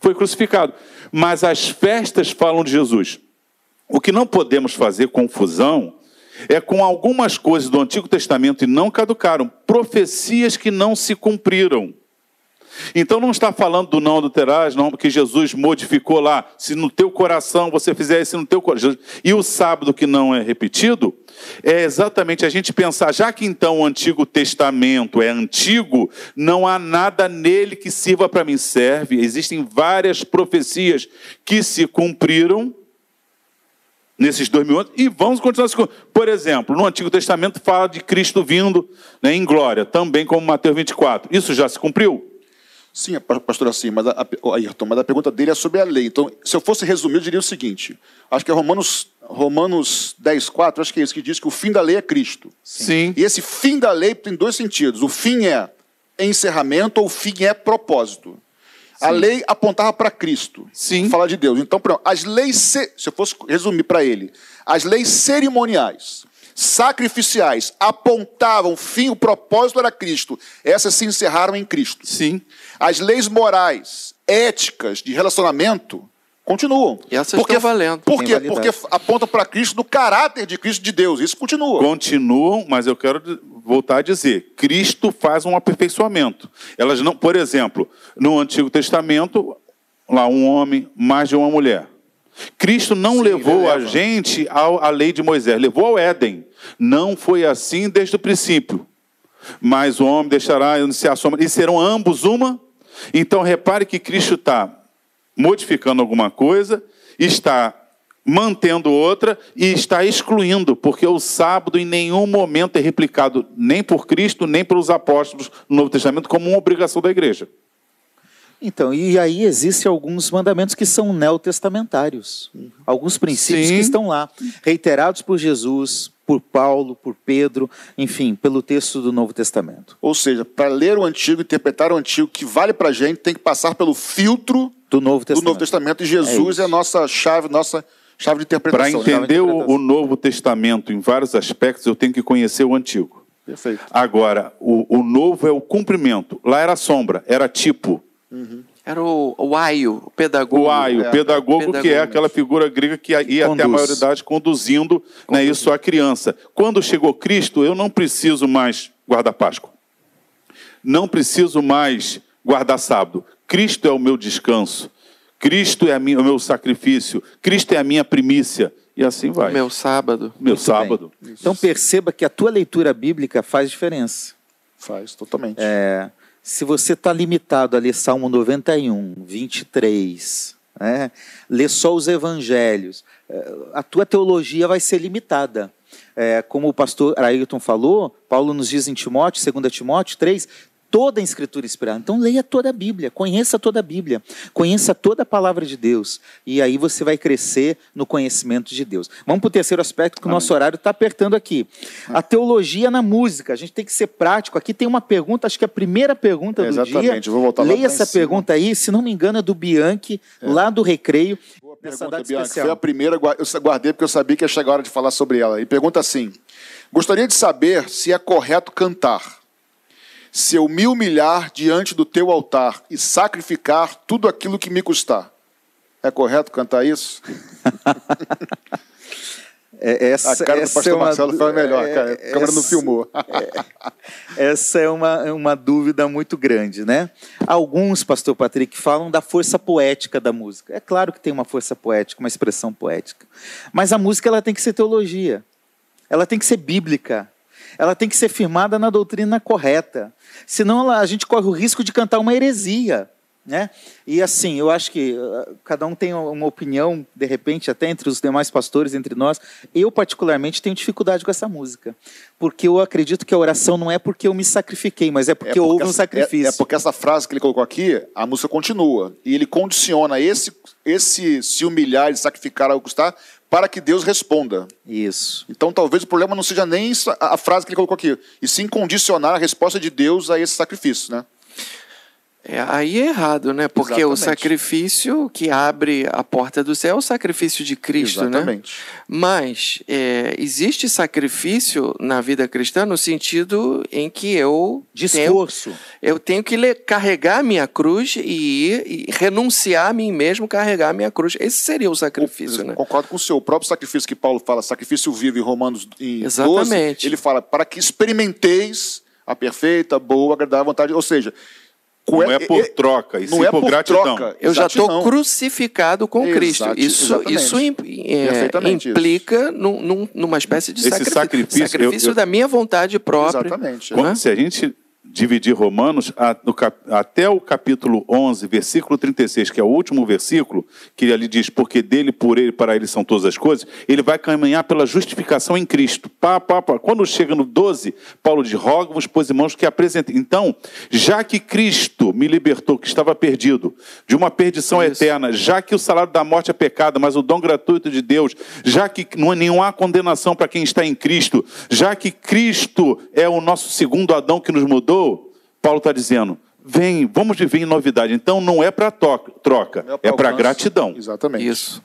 foi crucificado. Mas as festas falam de Jesus. O que não podemos fazer confusão é com algumas coisas do Antigo Testamento e não caducaram, profecias que não se cumpriram. Então não está falando do não adulterás, não, que Jesus modificou lá, se no teu coração você fizer isso no teu coração. E o sábado que não é repetido, é exatamente a gente pensar, já que então o Antigo Testamento é antigo, não há nada nele que sirva para mim. Serve, existem várias profecias que se cumpriram nesses dois mil anos, e vamos continuar. Por exemplo, no Antigo Testamento fala de Cristo vindo né, em glória, também como Mateus 24. Isso já se cumpriu? Sim, pastor, assim, mas a, Ayrton, mas a pergunta dele é sobre a lei. Então, se eu fosse resumir, eu diria o seguinte: acho que é Romanos, Romanos 10, 4, acho que é isso, que diz que o fim da lei é Cristo. Sim. E esse fim da lei tem dois sentidos. O fim é encerramento ou o fim é propósito. A lei apontava para Cristo. Sim. Falar de Deus. Então, as leis, se eu fosse resumir para ele, as leis cerimoniais sacrificiais apontavam fim, o propósito era Cristo. Essas se encerraram em Cristo. Sim. As leis morais, éticas de relacionamento continuam. E essas porque, estão valendo. Por quê? Porque apontam para Cristo, do caráter de Cristo de Deus. Isso continua. Continuam, mas eu quero voltar a dizer, Cristo faz um aperfeiçoamento. Elas não, por exemplo, no Antigo Testamento, lá um homem, mais de uma mulher. Cristo não Sim, levou a gente à lei de Moisés, levou ao Éden. Não foi assim desde o princípio. Mas o homem deixará iniciar a sombra, e serão ambos uma. Então repare que Cristo está modificando alguma coisa, está mantendo outra e está excluindo, porque o sábado em nenhum momento é replicado nem por Cristo, nem pelos apóstolos no Novo Testamento como uma obrigação da igreja. Então, e aí existem alguns mandamentos que são neotestamentários. Alguns princípios Sim. que estão lá, reiterados por Jesus, por Paulo, por Pedro, enfim, pelo texto do Novo Testamento. Ou seja, para ler o Antigo, interpretar o Antigo, que vale para a gente, tem que passar pelo filtro do Novo Testamento. Do Novo Testamento e Jesus é, é a nossa chave, nossa chave de interpretação. Para entender o, o Novo Testamento em vários aspectos, eu tenho que conhecer o Antigo. Perfeito. Agora, o, o novo é o cumprimento. Lá era sombra, era tipo. Uhum. Era o, o aio, o pedagogo. O aio, é, pedagogo, pedagogo, que é aquela figura grega que ia Conduz. até a maioridade conduzindo né, isso à criança. Quando chegou Cristo, eu não preciso mais guardar Páscoa. Não preciso mais guardar sábado. Cristo é o meu descanso. Cristo é minha, o meu sacrifício. Cristo é a minha primícia. E assim vai. Meu sábado. Meu Muito sábado. Então perceba que a tua leitura bíblica faz diferença. Faz, totalmente. É, se você está limitado a ler Salmo 91, 23, né, ler só os evangelhos, é, a tua teologia vai ser limitada. É, como o pastor Ayrton falou, Paulo nos diz em Timóteo, 2 Timóteo 3, toda a escritura inspirada. Então leia toda a Bíblia, conheça toda a Bíblia, conheça toda a palavra de Deus. E aí você vai crescer no conhecimento de Deus. Vamos para o terceiro aspecto, que o nosso horário está apertando aqui. A teologia na música. A gente tem que ser prático. Aqui tem uma pergunta, acho que é a primeira pergunta é, do exatamente. dia. Vou voltar Leia essa pergunta aí, se não me engano, é do Bianchi, é. lá do Recreio. Boa pergunta, Bianchi. Foi a primeira, eu guardei porque eu sabia que ia chegar a hora de falar sobre ela. E pergunta assim: Gostaria de saber se é correto cantar se eu me humilhar diante do teu altar e sacrificar tudo aquilo que me custar. É correto cantar isso? (laughs) É, essa, a cara do pastor é uma, Marcelo foi melhor, é, cara. a câmera não filmou. (laughs) É, essa é uma, uma dúvida muito grande, né? Alguns, pastor Patrick, falam da força poética da música. É claro que tem uma força poética, uma expressão poética. Mas a música ela tem que ser teologia. Ela tem que ser bíblica ela tem que ser firmada na doutrina correta. Senão a gente corre o risco de cantar uma heresia. Né? E assim, eu acho que uh, cada um tem uma opinião, de repente, até entre os demais pastores, entre nós. Eu, particularmente, tenho dificuldade com essa música. Porque eu acredito que a oração não é porque eu me sacrifiquei, mas é porque, é porque houve um sacrifício. É, é, porque essa frase que ele colocou aqui, a música continua. E ele condiciona esse, esse se humilhar e sacrificar ao custar para que Deus responda. Isso. Então talvez o problema não seja nem a frase que ele colocou aqui, e sim condicionar a resposta de Deus a esse sacrifício, né? É, aí é errado, né? Porque Exatamente. o sacrifício que abre a porta do céu é o sacrifício de Cristo, né? Exatamente. Mas é, existe sacrifício na vida cristã no sentido em que eu De tenho, eu tenho que le- carregar a minha cruz e, ir, e renunciar a mim mesmo, carregar a minha cruz. Esse seria o sacrifício, né? Concordo com o seu. O próprio sacrifício que Paulo fala, sacrifício vivo em Romanos em 12, Exatamente. ele fala para que experimenteis a perfeita, boa, agradável vontade. Ou seja, Não co- é por troca, e sim é por por gratidão. troca. Eu já estou crucificado com Exato, Cristo. Isso, exatamente. isso é, isso. implica num- num- numa espécie de Esse sacrifício. sacrifício, eu- eu- da minha vontade própria. Exatamente. Quando- Né? Se a gente dividir Romanos até o capítulo 11, versículo 36, que é o último versículo, que ali diz, porque dele, por ele, para ele são todas as coisas, ele vai caminhar pela justificação em Cristo. Pá, pá, pá. Quando chega no 12, Paulo diz, rogo-vos, pois irmãos, que apresentem. Então, já que Cristo me libertou, que estava perdido, de uma perdição Isso. eterna, já que o salário da morte é pecado, mas o dom gratuito de Deus, já que não há nenhuma condenação para quem está em Cristo, já que Cristo é o nosso segundo Adão que nos mudou, Paulo está dizendo: vem, vamos viver em novidade. Então não é para troca, Não é para gratidão. Isso. Exatamente.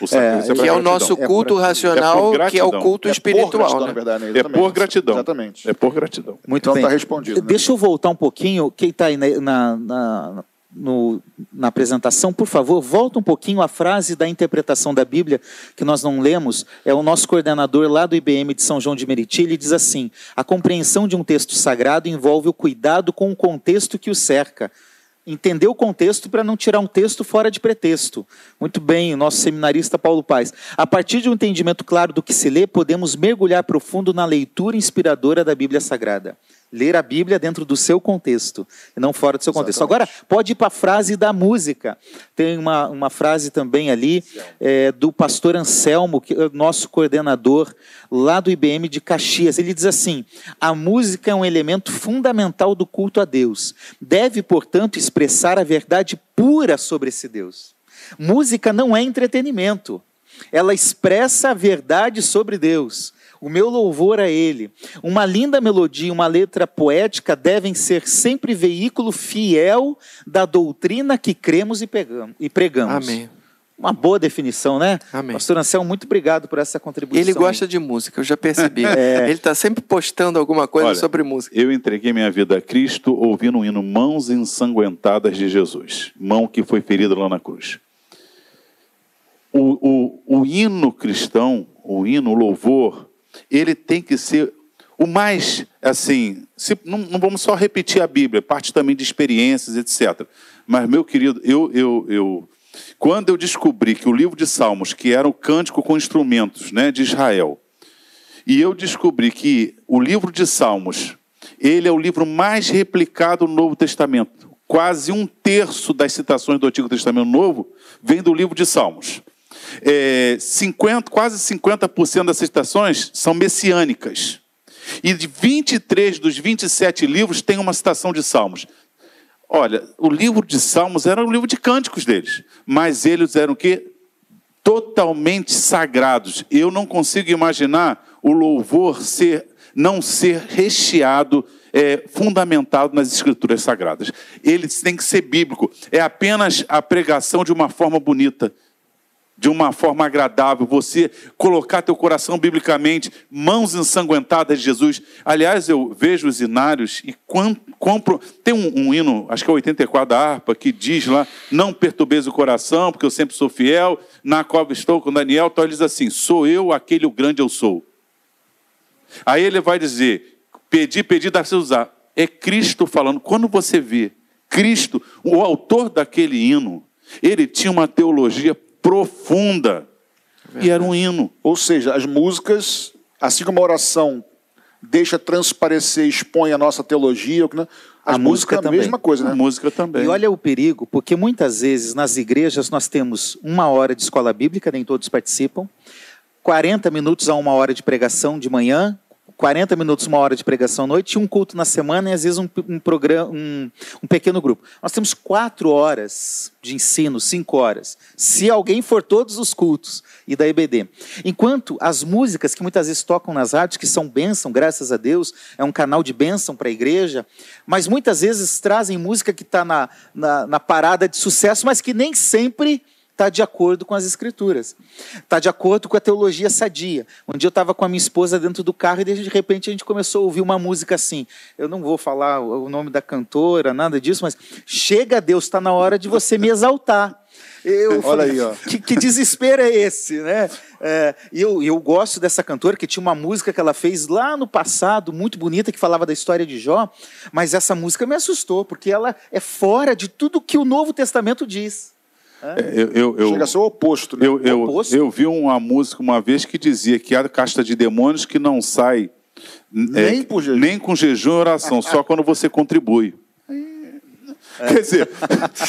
O sacrifício Que pra é o gratidão. nosso É culto gratidão. racional, É que é o culto É por espiritual. gratidão, né? na verdade, né? É por gratidão. Exatamente. É por gratidão. Muito Então bem. tá respondido, né? Deixa eu voltar um pouquinho. Quem está aí na, na, na- no- na apresentação, por favor, volta um pouquinho à frase da interpretação da Bíblia que nós não lemos. É o nosso coordenador lá do IBM de São João de Meriti. Ele diz assim: a compreensão de um texto sagrado envolve o cuidado com o contexto que o cerca. Entender o contexto para não tirar um texto fora de pretexto. Muito bem, o nosso seminarista Paulo Paz. A partir de um entendimento claro do que se lê, podemos mergulhar profundo na leitura inspiradora da Bíblia Sagrada. Ler a Bíblia dentro do seu contexto, e não fora do seu contexto. Exatamente. Agora, pode ir para a frase da música. Tem uma, uma frase também ali é, do pastor Anselmo, que é nosso coordenador lá do IBM de Caxias. Ele diz assim: a música é um elemento fundamental do culto a Deus. Deve, portanto, expressar a verdade pura sobre esse Deus. Música não é entretenimento. Ela expressa a verdade sobre Deus. O meu louvor a Ele. Uma linda melodia, uma letra poética devem ser sempre veículo fiel da doutrina que cremos e e pregamos. Amém. Uma boa definição, né? Amém. Pastor Anselmo, muito obrigado por essa contribuição. Ele gosta aí. de música, eu já percebi. (laughs) Ele está sempre postando alguma coisa Olha, sobre música. Eu entreguei minha vida a Cristo ouvindo um hino Mãos Ensanguentadas de Jesus, mão que foi ferida lá na cruz. O, o, o hino cristão, o hino, o louvor, ele tem que ser o mais, assim, se- não, não vamos só repetir a Bíblia, parte também de experiências, etc. Mas, meu querido, eu, eu, eu, quando eu descobri que o livro de Salmos, que era o cântico com instrumentos né, de Israel, e eu descobri que o livro de Salmos, ele é o livro mais replicado no Novo Testamento. Quase um terço das citações do Antigo Testamento Novo vem do livro de Salmos. É, 50, quase 50% das citações são messiânicas. E de 23 dos 27 livros tem uma citação de Salmos. Olha, o livro de Salmos era o livro de cânticos deles, mas eles eram o quê? totalmente sagrados. Eu não consigo imaginar o louvor ser, não ser recheado, é, fundamentado nas escrituras sagradas. Ele tem que ser bíblico. É apenas a pregação de uma forma bonita, de uma forma agradável. Você colocar teu coração biblicamente, mãos ensanguentadas de Jesus. Aliás, eu vejo os hinários e compro. Tem um, um hino, acho que é o 84 da harpa, que diz lá: Não perturbeis o coração, porque eu sempre sou fiel. Na cova estou com Daniel. Então ele diz assim: Sou eu aquele o grande eu sou. Aí ele vai dizer: Pedi, pedi, dá para você usar. É Cristo falando. Quando você vê Cristo, o autor daquele hino, ele tinha uma teologia profunda. E era um hino. Ou seja, as músicas, assim como a oração deixa transparecer, expõe a nossa teologia, né? A a música música é a também. mesma coisa, A né? música também. E olha o perigo, porque muitas vezes nas igrejas nós temos uma hora de escola bíblica, nem todos participam, 40 minutos a uma hora de pregação de manhã, 40 minutos, uma hora de pregação à noite, um culto na semana e às vezes um, um programa, um, um, pequeno grupo. Nós temos quatro horas de ensino, cinco horas, se alguém for todos os cultos e da EBD. Enquanto as músicas que muitas vezes tocam nas rádios, que são bênção, graças a Deus, é um canal de bênção para a igreja, mas muitas vezes trazem música que está na, na, na parada de sucesso, mas que nem sempre está de acordo com as escrituras, está de acordo com a teologia sadia. Um dia eu estava com a minha esposa dentro do carro e de repente a gente começou a ouvir uma música assim. Eu não vou falar o nome da cantora, nada disso, mas chega Deus, está na hora de você me exaltar. Eu Olha aí, ó. Que, que desespero é esse, né? É, e eu, eu gosto dessa cantora que tinha uma música que ela fez lá no passado, muito bonita, que falava da história de Jó, mas essa música me assustou, porque ela é fora de tudo que o Novo Testamento diz. É, eu, eu, eu, Chega a ser o oposto. Né? Eu, eu, oposto. eu vi uma música uma vez que dizia que há casta de demônios que não sai nem, é, nem com jejum e oração, só quando você contribui. É. Quer dizer,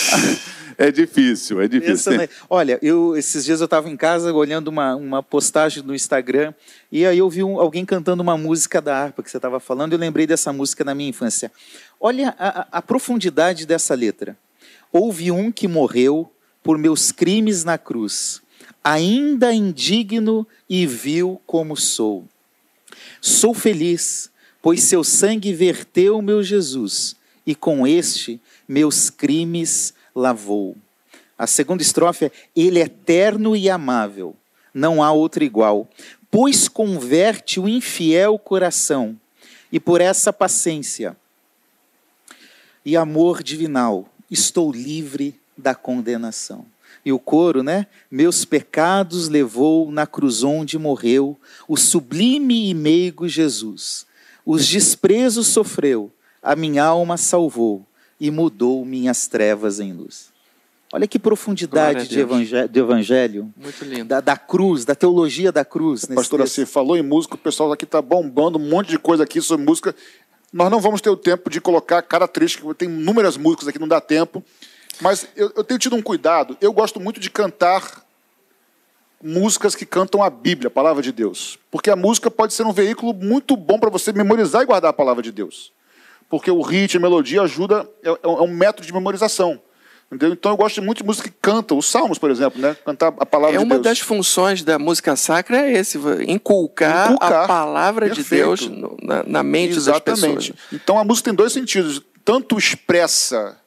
(laughs) é difícil, é difícil. Né? Olha, eu, esses dias eu estava em casa olhando uma, uma postagem no Instagram e aí eu vi um, alguém cantando uma música da harpa que você estava falando e eu lembrei dessa música na minha infância. Olha a, a profundidade dessa letra. Houve um que morreu por meus crimes na cruz, ainda indigno e vil como sou. Sou feliz, pois seu sangue verteu meu Jesus, e com este meus crimes lavou. A segunda estrofe é: Ele é eterno e amável, não há outro igual, pois converte o infiel coração, e por essa paciência e amor divinal estou livre da condenação. E o coro, né? Meus pecados levou na cruz onde morreu o sublime e meigo Jesus. Os desprezos sofreu, a minha alma salvou e mudou minhas trevas em luz. Olha que profundidade de evangelho, de evangelho Muito lindo. Da, da, cruz, da teologia da cruz. Pastor, você falou em música, o pessoal aqui está bombando um monte de coisa aqui sobre música. Nós não vamos ter o tempo de colocar características, tem inúmeras músicas aqui, não dá tempo. Mas eu, eu tenho tido um cuidado. Eu gosto muito de cantar músicas que cantam a Bíblia, a palavra de Deus. Porque a música pode ser um veículo muito bom para você memorizar e guardar a palavra de Deus. Porque o ritmo, a melodia ajuda, é, é um método de memorização. Entendeu? Então eu gosto muito de música que canta, os salmos, por exemplo, né? Cantar a palavra é de Deus. É uma das funções da música sacra é esse, inculcar, inculcar. a palavra Perfeito. de Deus na, na mente Exatamente. das pessoas. Então a música tem dois sentidos. Tanto expressa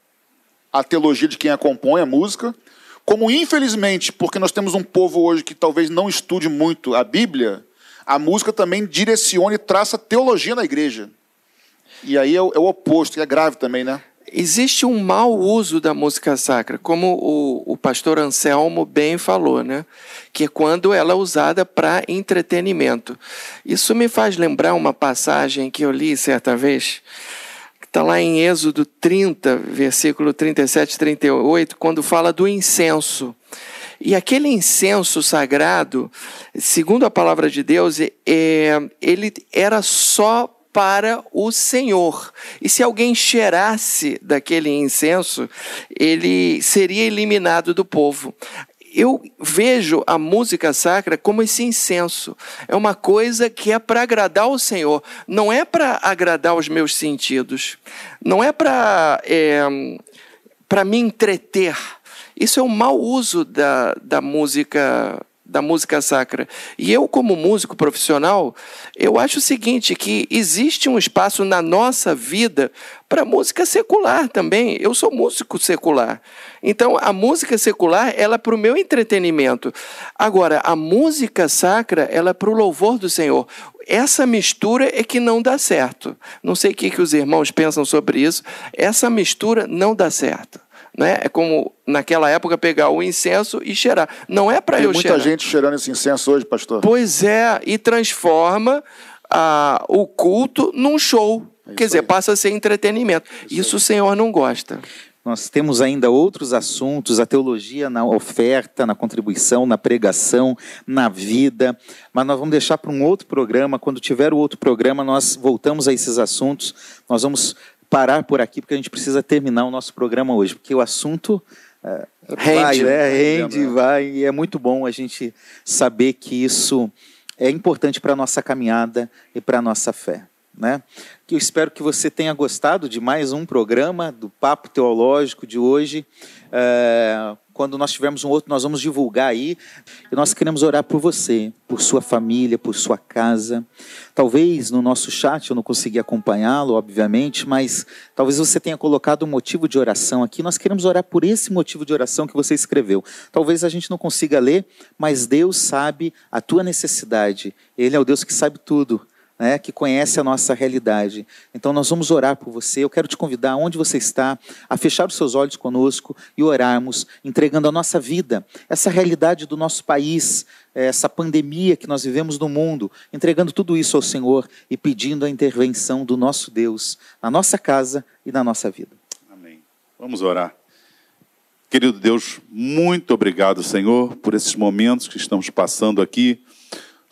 a teologia de quem a compõe, a música, como infelizmente, porque nós temos um povo hoje que talvez não estude muito a Bíblia, a música também direciona e traça teologia na igreja. E aí é o, é o oposto, que é grave também, né? Existe um mau uso da música sacra, como o, o pastor Anselmo bem falou, né? que é quando ela é usada para entretenimento. Isso me faz lembrar uma passagem que eu li certa vez, Está lá em Êxodo 30, versículo 37 e 38, quando fala do incenso. E aquele incenso sagrado, segundo a palavra de Deus, é, ele era só para o Senhor. E se alguém cheirasse daquele incenso, ele seria eliminado do povo eu vejo a música sacra como esse incenso. É uma coisa que é para agradar o Senhor, não é para agradar os meus sentidos, não é para é, me entreter. Isso é um mau uso da, da música da música sacra. E eu, como músico profissional, eu acho o seguinte, que existe um espaço na nossa vida para música secular também. Eu sou músico secular. Então, a música secular, ela é para o meu entretenimento. Agora, a música sacra, ela é para o louvor do Senhor. Essa mistura é que não dá certo. Não sei o que, que os irmãos pensam sobre isso. Essa mistura não dá certo. Né? É como naquela época pegar o incenso e cheirar. Não é para eu muita cheirar. muita gente cheirando esse incenso hoje, pastor. Pois é, e transforma ah, o culto num show. É Quer dizer, aí. passa a ser entretenimento. Isso, isso o Senhor não gosta. Nós temos ainda outros assuntos, a teologia na oferta, na contribuição, na pregação, na vida, mas nós vamos deixar para um outro programa. Quando tiver o outro programa, nós voltamos a esses assuntos. Nós vamos parar por aqui, porque a gente precisa terminar o nosso programa hoje, porque o assunto é, rende, vai, né? rende, vai, e é muito bom a gente saber que isso é importante para a nossa caminhada e para a nossa fé. Né? Que eu espero que você tenha gostado de mais um programa do Papo Teológico de hoje. É, quando nós tivermos um outro, nós vamos divulgar aí. E nós queremos orar por você, por sua família, por sua casa. Talvez no nosso chat eu não consegui acompanhá-lo, obviamente, mas talvez você tenha colocado um motivo de oração aqui. Nós queremos orar por esse motivo de oração que você escreveu. Talvez a gente não consiga ler, mas Deus sabe a tua necessidade. Ele é o Deus que sabe tudo né, que conhece a nossa realidade. Então nós vamos orar por você. Eu quero te convidar, onde você está, a fechar os seus olhos conosco e orarmos, entregando a nossa vida, essa realidade do nosso país, essa pandemia que nós vivemos no mundo, entregando tudo isso ao Senhor e pedindo a intervenção do nosso Deus na nossa casa e na nossa vida. Amém. Vamos orar. Querido Deus, muito obrigado, Senhor, por esses momentos que estamos passando aqui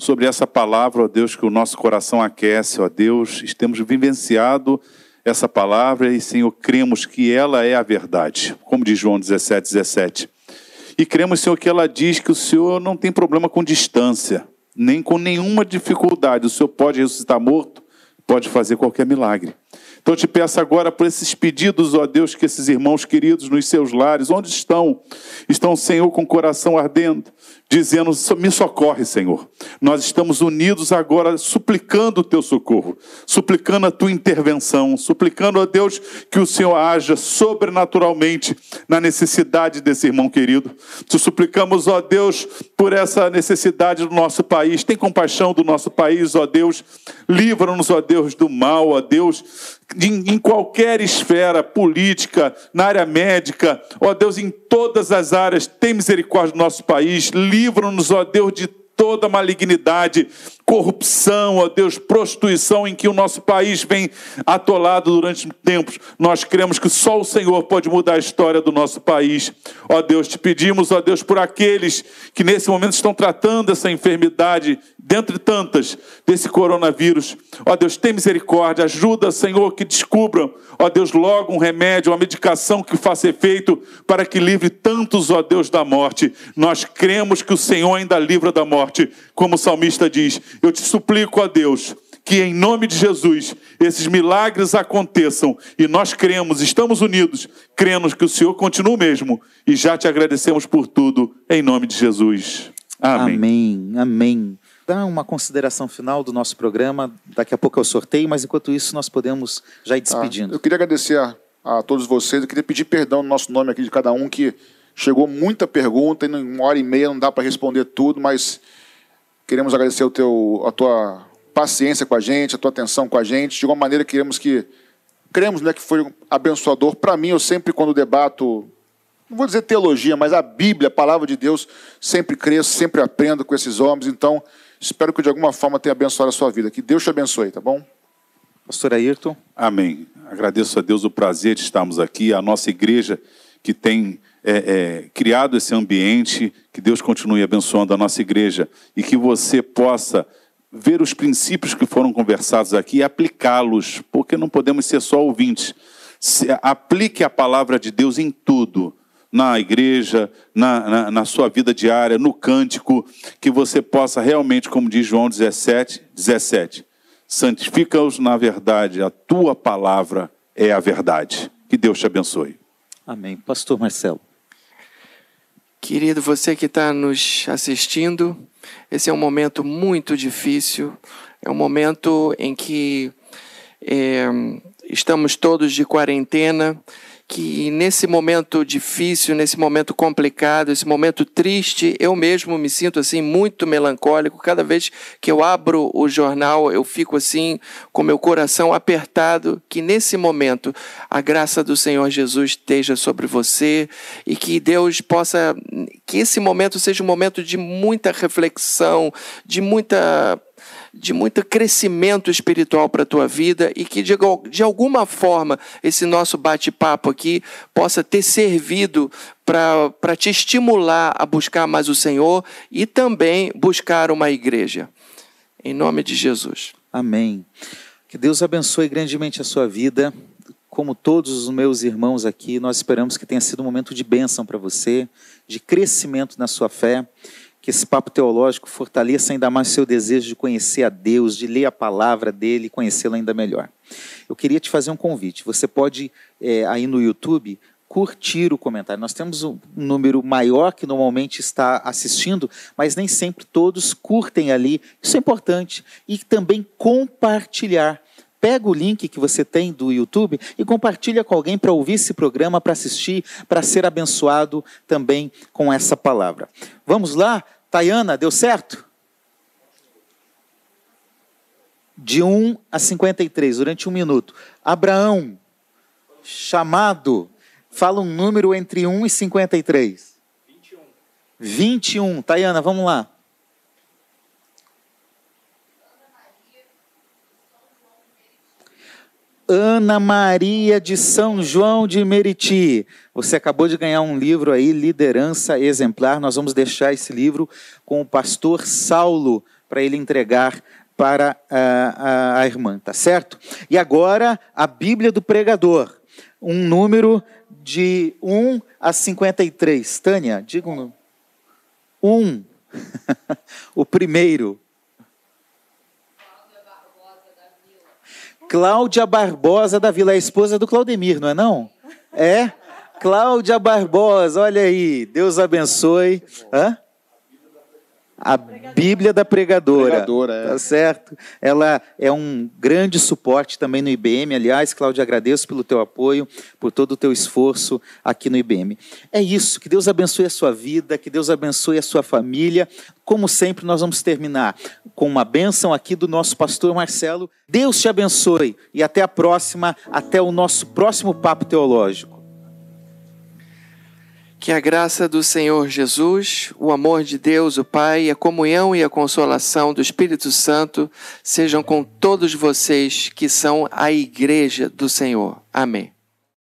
sobre essa palavra, ó Deus, que o nosso coração aquece, ó Deus, temos vivenciado essa palavra e, Senhor, cremos que ela é a verdade, como diz João 17, 17. E cremos, Senhor, que ela diz que o Senhor não tem problema com distância, nem com nenhuma dificuldade. O Senhor pode ressuscitar morto, pode fazer qualquer milagre. Então eu te peço agora por esses pedidos, ó Deus, que esses irmãos queridos nos seus lares, onde estão? Estão, Senhor, com o coração ardendo, dizendo: Me socorre, Senhor. Nós estamos unidos agora, suplicando o teu socorro, suplicando a tua intervenção, suplicando a Deus que o Senhor haja sobrenaturalmente na necessidade desse irmão querido. Te suplicamos, ó Deus, por essa necessidade do nosso país. Tem compaixão do nosso país, ó Deus. Livra-nos, ó Deus, do mal, ó Deus em, qualquer esfera política, na área médica, ó Deus, em todas as áreas, tem misericórdia do nosso país, livra-nos, ó Deus, de toda malignidade, corrupção, ó Deus, prostituição em que o nosso país vem atolado durante tempos. Nós cremos que só o Senhor pode mudar a história do nosso país. Ó Deus, te pedimos, ó Deus, por aqueles que nesse momento estão tratando essa enfermidade, dentre tantas, desse coronavírus. Ó Deus, tem misericórdia, ajuda, Senhor, que descubram, ó Deus, logo um remédio, uma medicação que faça efeito para que livre tantos, ó Deus, da morte. Nós cremos que o Senhor ainda livra da morte, como o salmista diz. Eu te suplico a Deus que em nome de Jesus esses milagres aconteçam e nós cremos, estamos unidos, cremos que o Senhor continua mesmo e já te agradecemos por tudo em nome de Jesus. Amém. Amém. Amém. Dá uma consideração final do nosso programa, daqui a pouco eu sorteio, mas enquanto isso nós podemos já ir despedindo. Ah, eu queria agradecer a, a, todos vocês, eu queria pedir perdão no nosso nome aqui de cada um que chegou muita pergunta, e em uma hora e meia não dá para responder tudo, mas Queremos agradecer o teu, a tua paciência com a gente, a tua atenção com a gente. De alguma maneira, queremos que. Cremos né, que foi abençoador. Para mim, eu sempre, quando debato, não vou dizer teologia, mas a Bíblia, a palavra de Deus, sempre cresço, sempre aprendo com esses homens. Então, espero que de alguma forma tenha abençoado a sua vida. Que Deus te abençoe, tá bom? Pastor Ayrton. Amém. Agradeço a Deus o prazer de estarmos aqui, a nossa igreja que tem é, é, criado esse ambiente, que Deus continue abençoando a nossa igreja e que você possa ver os princípios que foram conversados aqui e aplicá-los, porque não podemos ser só ouvintes. Se, aplique a palavra de Deus em tudo, na igreja, na, na, na, sua vida diária, no cântico, que você possa realmente, como diz João 17, 17, santifica-os na verdade, a tua palavra é a verdade. Que Deus te abençoe. Amém. Pastor Marcelo. Querido, você que está nos assistindo, esse é um momento muito difícil, é um momento em que é, estamos todos de quarentena que nesse momento difícil, nesse momento complicado, esse momento triste, eu mesmo me sinto assim muito melancólico. Cada vez que eu abro o jornal, eu fico assim com meu coração apertado. Que nesse momento a graça do Senhor Jesus esteja sobre você e que Deus possa, que esse momento seja um momento de muita reflexão, de muita de muito crescimento espiritual para a tua vida e que de, de alguma forma esse nosso bate-papo aqui possa ter servido para te estimular a buscar mais o Senhor e também buscar uma igreja. Em nome de Jesus. Amém. Que Deus abençoe grandemente a sua vida. Como todos os meus irmãos aqui, nós esperamos que tenha sido um momento de bênção para você, de crescimento na sua fé que esse papo teológico fortaleça ainda mais seu desejo de conhecer a Deus, de ler a palavra dele e conhecê-lo ainda melhor. Eu queria te fazer um convite. Você pode, é, aí no YouTube, curtir o comentário. Nós temos um número maior que normalmente está assistindo, mas nem sempre todos curtem ali. Isso é importante. E também compartilhar. Pega o link que você tem do YouTube e compartilha com alguém para ouvir esse programa, para assistir, para ser abençoado também com essa palavra. Vamos lá? Tayana, deu certo? De 1 a 53, durante um minuto. Abraão, chamado Fala um número entre 1 e 53. 21. 21. Tayana, vamos lá. Ana Maria de São João de Meriti. Você acabou de ganhar um livro aí, Liderança Exemplar. Nós vamos deixar esse livro com o pastor Saulo para ele entregar para a, a, a irmã, tá certo? E agora, a Bíblia do Pregador. Um número de 1 a 53. Tânia, diga um número. 1. (laughs) o primeiro. Cláudia Barbosa da Vila, é a esposa do Claudemir, não é não? É? Cláudia Barbosa, olha aí, Deus abençoe. Hã? A Bíblia da Pregadora. Pregadora, é. Tá certo? Ela é um grande suporte também no IBM. Aliás, Cláudia, agradeço pelo teu apoio, por todo o teu esforço aqui no IBM. É isso, que Deus abençoe a sua vida, que Deus abençoe a sua família. Como sempre, nós vamos terminar com uma bênção aqui do nosso pastor Marcelo. Deus te abençoe e até a próxima, até o nosso próximo papo teológico. Que a graça do Senhor Jesus, o amor de Deus, o Pai, a comunhão e a consolação do Espírito Santo sejam com todos vocês que são a igreja do Senhor. Amém.